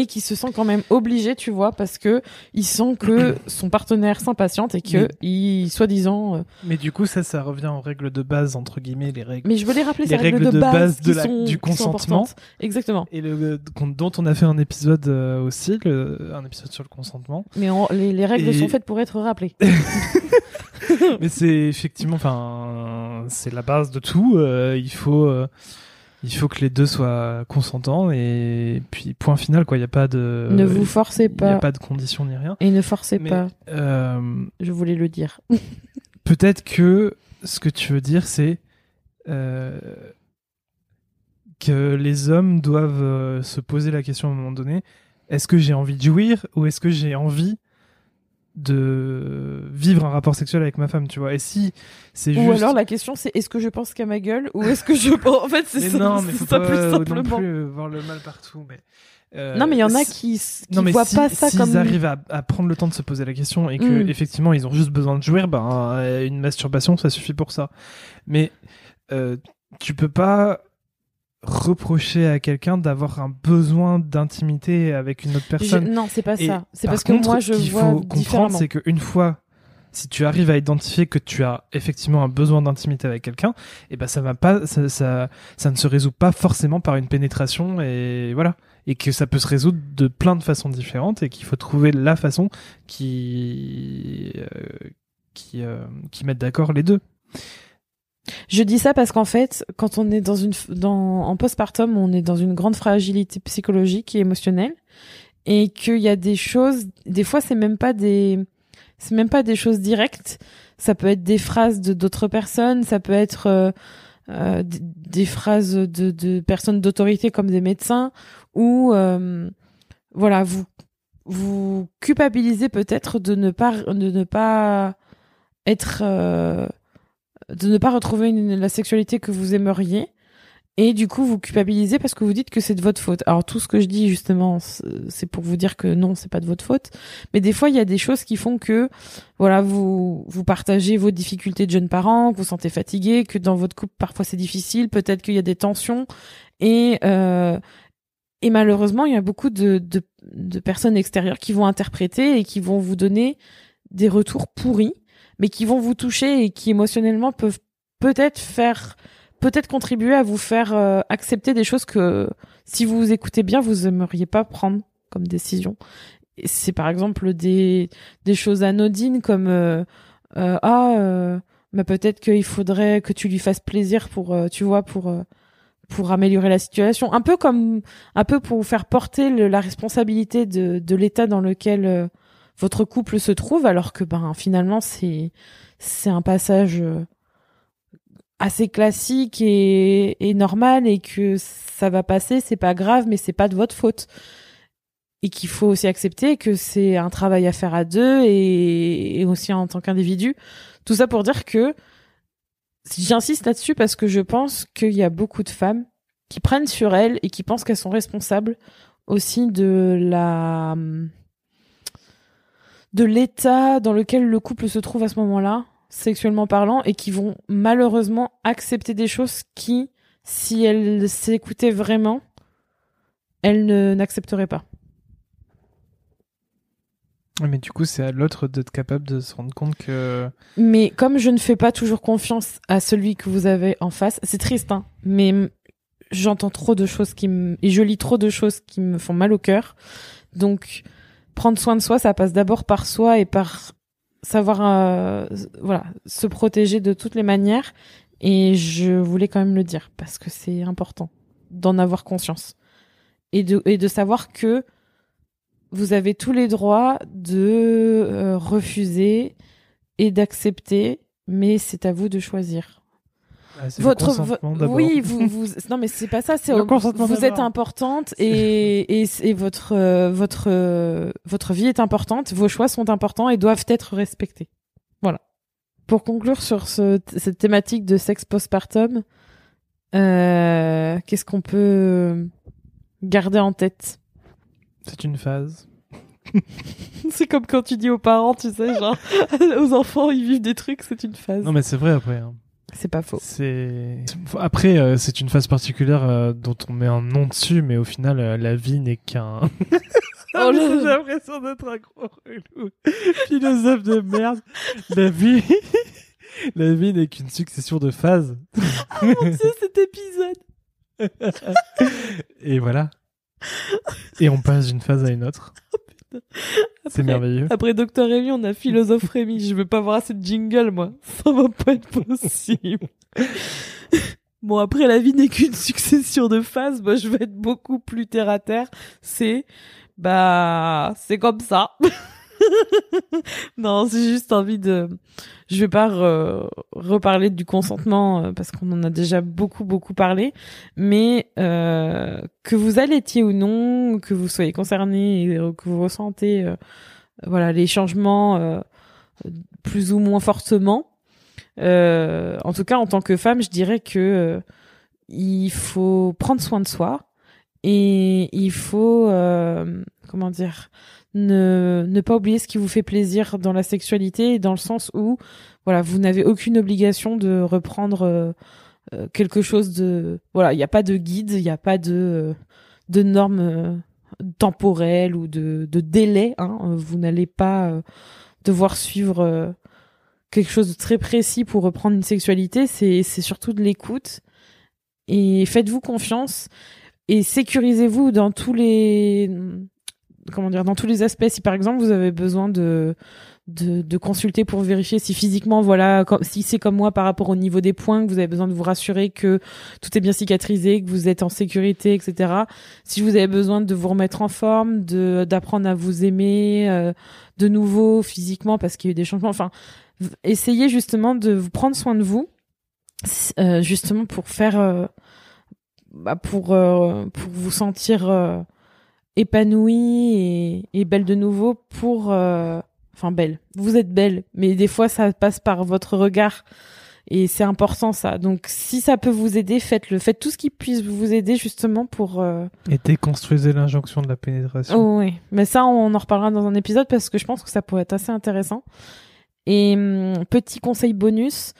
et qui se sent quand même obligé, tu vois, parce que il sent que son partenaire s'impatiente et que Mais- il soi-disant. euh, Mais du coup, ça, ça revient aux règles de base entre guillemets, les règles. Mais je les rappeler Les ces règles, règles de de base, base qui de la- sont- du consentement. Exactement. Et le, dont on a fait un épisode euh, aussi, le- un épisode sur le consentement. Mais on- les, les règles Et- sont faites pour être rappelées. Mais c'est effectivement, enfin, c'est la base de tout. euh, il faut, il faut que les deux soient consentants et puis point final quoi. Il y a pas de, ne vous forcez il y a pas. pas de conditions ni rien. Et ne forcez Mais, pas. euh, Je voulais le dire. peut-être que ce que tu veux dire, c'est euh, que les hommes doivent euh, se poser la question à un moment donné est-ce que j'ai envie de jouir ou est-ce que j'ai envie de vivre un rapport sexuel avec ma femme, tu vois Et si c'est Ou juste. alors la question c'est est-ce que je pense qu'à ma gueule ou est-ce que je pense. En fait, c'est ça, non, mais faut ça pas plus simplement. non plus euh, voir le mal partout. Mais euh, non, mais il y en a qui, mais voient si, pas ça s'ils comme. arrivent à, à prendre le temps de se poser la question et que Mm. effectivement ils ont juste besoin de jouir, ben euh, une masturbation ça suffit pour ça. Mais euh, tu peux pas reprocher à quelqu'un d'avoir un besoin d'intimité avec une autre Je- personne. Non, c'est pas Et ça. C'est par parce que moi je ce qu'il vois faut comprendre, c'est qu'une fois, si tu arrives à identifier que tu as effectivement un besoin d'intimité avec quelqu'un, et ben ça va pas, ça, ça, ça ne se résout pas forcément par une pénétration et voilà, et que ça peut se résoudre de plein de façons différentes et qu'il faut trouver la façon qui euh, qui euh, qui mette d'accord les deux. Je dis ça parce qu'en fait, quand on est dans une dans en postpartum, on est dans une grande fragilité psychologique et émotionnelle et qu'il y a des choses des fois c'est même pas des c'est même pas des choses directes, ça peut être des phrases de d'autres personnes, ça peut être euh, euh, des phrases de, de personnes d'autorité comme des médecins ou euh, voilà, vous vous culpabilisez peut-être de ne pas de ne pas être euh, de ne pas retrouver la sexualité que vous aimeriez. Et du coup vous culpabilisez parce que vous dites que c'est de votre faute. Alors tout ce que je dis justement c'est pour vous dire que non, c'est pas de votre faute, mais des fois il y a des choses qui font que voilà, vous vous partagez vos difficultés de jeunes parents, que vous sentez fatigué, que dans votre couple parfois c'est difficile, peut-être qu'il y a des tensions. Et euh, et malheureusement, il y a beaucoup de, de personnes extérieures qui vont interpréter et qui vont vous donner des retours pourris, mais qui vont vous toucher et qui émotionnellement peuvent peut-être faire, peut-être contribuer à vous faire euh, accepter des choses que, si vous écoutez bien, vous aimeriez pas prendre comme décision. C'est par exemple des, des choses anodines comme euh, euh, ah, euh, mais peut-être qu'il faudrait que tu lui fasses plaisir pour, euh, tu vois, pour euh, pour améliorer la situation. Un peu comme, un peu pour vous faire porter le- la responsabilité de, de l'état dans lequel votre couple se trouve, alors que ben finalement c'est c'est un passage euh, assez classique et, normal et que ça va passer, c'est pas grave, mais c'est pas de votre faute. Et qu'il faut aussi accepter que c'est un travail à faire à deux et, et aussi en tant qu'individu. Tout ça pour dire que J'insiste là-dessus parce que je pense qu'il y a beaucoup de femmes qui prennent sur elles et qui pensent qu'elles sont responsables aussi de la de l'état dans lequel le couple se trouve à ce moment-là. sexuellement parlant, et qui vont malheureusement accepter des choses qui, si elles s'écoutaient vraiment, elles ne n'accepteraient pas. Mais du coup, c'est à l'autre d'être capable de se rendre compte que. Mais comme je ne fais pas toujours confiance à celui que vous avez en face, c'est triste, hein, mais j'entends trop de choses qui me, et je lis trop de choses qui me font mal au cœur. Donc, prendre soin de soi, ça passe d'abord par soi et par savoir, euh, voilà, se protéger de toutes les manières. Et je voulais quand même le dire parce que c'est important d'en avoir conscience et de, et de savoir que vous avez tous les droits de euh, refuser et d'accepter, mais c'est à vous de choisir. Ah, Votre, vo- oui, vous, vous, non mais c'est pas ça. C'est vous êtes importante et et, et votre euh, votre euh, votre vie est importante. Vos choix sont importants et doivent être respectés. Voilà. Pour conclure sur ce, cette thématique de sexe postpartum, euh, qu'est-ce qu'on peut garder en tête? C'est une phase. C'est comme quand tu dis aux parents, tu sais, genre, aux enfants, ils vivent des trucs, c'est une phase. Non, mais c'est vrai après. hein. C'est pas faux. C'est après euh, c'est une phase particulière euh, dont on met un nom dessus, mais au final euh, la vie n'est qu'un. Oh là là. J'ai l'impression d'être un gros relou. Philosophe de merde. La vie, la vie n'est qu'une succession de phases. Mon Dieu, cet épisode. Et voilà. Et on passe d'une phase à une autre. C'est merveilleux. Après Docteur Rémi, on a Philosophe Rémi. Je veux pas voir assez de jingle, moi. Ça va pas être possible. bon, après, la vie n'est qu'une succession de phases. Moi, je vais être beaucoup plus terre à terre. C'est, bah, c'est comme ça. non, c'est juste envie de, je vais pas re- reparler du consentement euh, parce qu'on en a déjà beaucoup beaucoup parlé, mais euh, que vous allaitiez ou non, que vous soyez concerné que vous ressentez, euh, voilà, les changements euh, plus ou moins fortement. Euh, en tout cas, en tant que femme, je dirais que il faut prendre soin de soi et il faut, euh, comment dire, ne, ne pas oublier ce qui vous fait plaisir dans la sexualité, dans le sens où, voilà, vous n'avez aucune obligation de reprendre euh, euh, quelque chose de, voilà, il n'y a pas de guide, il n'y a pas de, euh, de normes temporelles ou de, de délai. Hein, vous n'allez pas devoir suivre quelque chose de très précis pour reprendre une sexualité. C'est, c'est surtout de l'écoute et faites-vous confiance et sécurisez-vous dans tous les comment dire dans tous les aspects. Si par exemple vous avez besoin de de, de consulter pour vérifier si physiquement voilà si c'est comme moi par rapport au niveau des points que vous avez besoin de vous rassurer que tout est bien cicatrisé que vous êtes en sécurité etc si vous avez besoin de vous remettre en forme de d'apprendre à vous aimer euh, de nouveau physiquement parce qu'il y a eu des changements. Enfin essayez justement de vous prendre soin de vous euh, justement pour faire euh, bah, pour euh, pour vous sentir euh, épanouie et, et belle de nouveau pour euh, enfin belle vous êtes belle mais des fois ça passe par votre regard et c'est important ça donc si ça peut vous aider faites-le faites tout ce qui puisse vous aider justement pour euh, Et déconstruisez l'injonction de la pénétration. Oh, oui, mais ça, on en reparlera dans un épisode parce que je pense que ça pourrait être assez intéressant. Et hum, petit conseil bonus,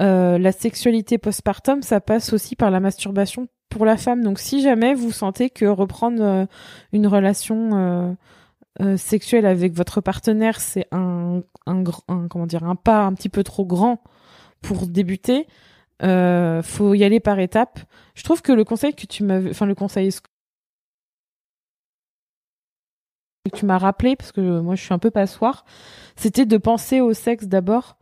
euh, la sexualité postpartum, ça passe aussi par la masturbation pour la femme. Donc, si jamais vous sentez que reprendre euh, une relation euh, euh, sexuelle avec votre partenaire, c'est un, comment dire, un pas un petit peu trop grand pour débuter, euh, faut y aller par étapes. Je trouve que le conseil que tu m'avais, enfin le conseil que tu m'as rappelé, parce que moi je suis un peu passoire, c'était de penser au sexe d'abord,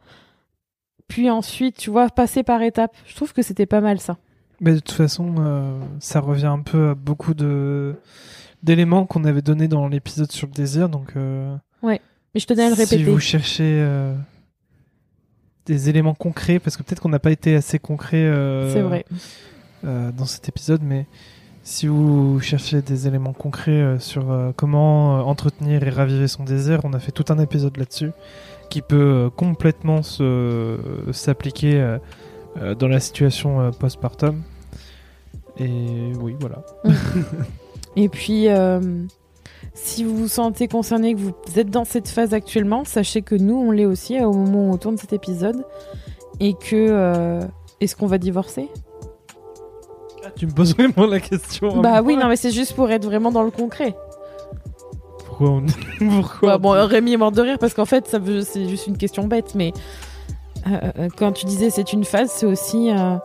puis ensuite, tu vois, passer par étapes. Je trouve que c'était pas mal ça. Mais de toute façon, euh, ça revient un peu à beaucoup de d'éléments qu'on avait donnés dans l'épisode sur le désir. Donc, euh, Mais je tenais à le si répéter. vous cherchez euh, des éléments concrets, parce que peut-être qu'on n'a pas été assez concret C'est vrai. dans cet épisode, mais si vous cherchez des éléments concrets sur comment entretenir et raviver son désir, on a fait tout un épisode là-dessus qui peut complètement s'appliquer euh, euh, dans la situation euh, postpartum. Et oui, voilà. Et puis, euh, si vous vous sentez concerné, que vous êtes dans cette phase actuellement, sachez que nous, on l'est aussi au moment où on tourne cet épisode. Et que. euh, Est-ce qu'on va divorcer? Ah, tu me poses vraiment la question. à Bah oui, non, mais c'est juste pour être vraiment dans le concret. Pourquoi on... Pourquoi Bah, on- bon, Rémi est mort de rire parce qu'en fait, ça veut, c'est juste une question bête, mais euh, euh, quand tu disais c'est une phase, c'est aussi, euh,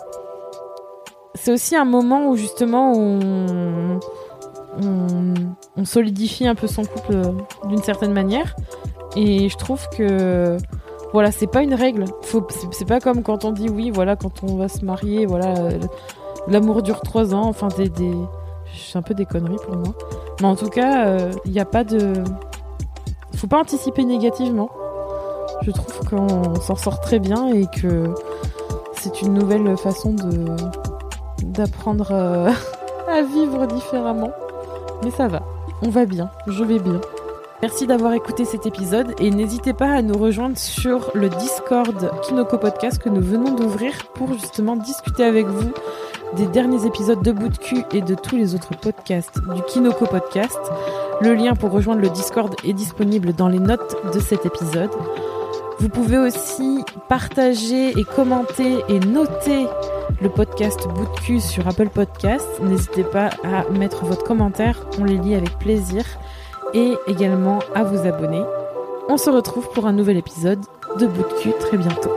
aussi un moment où justement on, on, solidifie un peu son couple euh, d'une certaine manière, et je trouve que voilà, c'est pas une règle. Faut, c'est, pas comme quand on dit oui, voilà, quand on va se marier, voilà, euh, l'amour dure trois ans, enfin des, des, c'est un peu des conneries pour moi. Mais en tout cas, il n'y a pas de faut pas anticiper négativement. Je trouve qu'on s'en sort très bien et que c'est une nouvelle façon de d'apprendre euh, à vivre différemment. Mais ça va, on va bien, je vais bien. Merci d'avoir écouté cet épisode et n'hésitez pas à nous rejoindre sur le Discord Kinoko Podcast que nous venons d'ouvrir pour justement discuter avec vous des derniers épisodes de Bout de cul et de tous les autres podcasts du Kinoko Podcast. Le lien pour rejoindre le Discord est disponible dans les notes de cet épisode. Vous pouvez aussi partager et commenter et noter le podcast Bout de cul sur Apple Podcast. N'hésitez pas à mettre votre commentaire, on les lit avec plaisir. Et également à vous abonner. On se retrouve pour un nouvel épisode de Bout de cul très bientôt.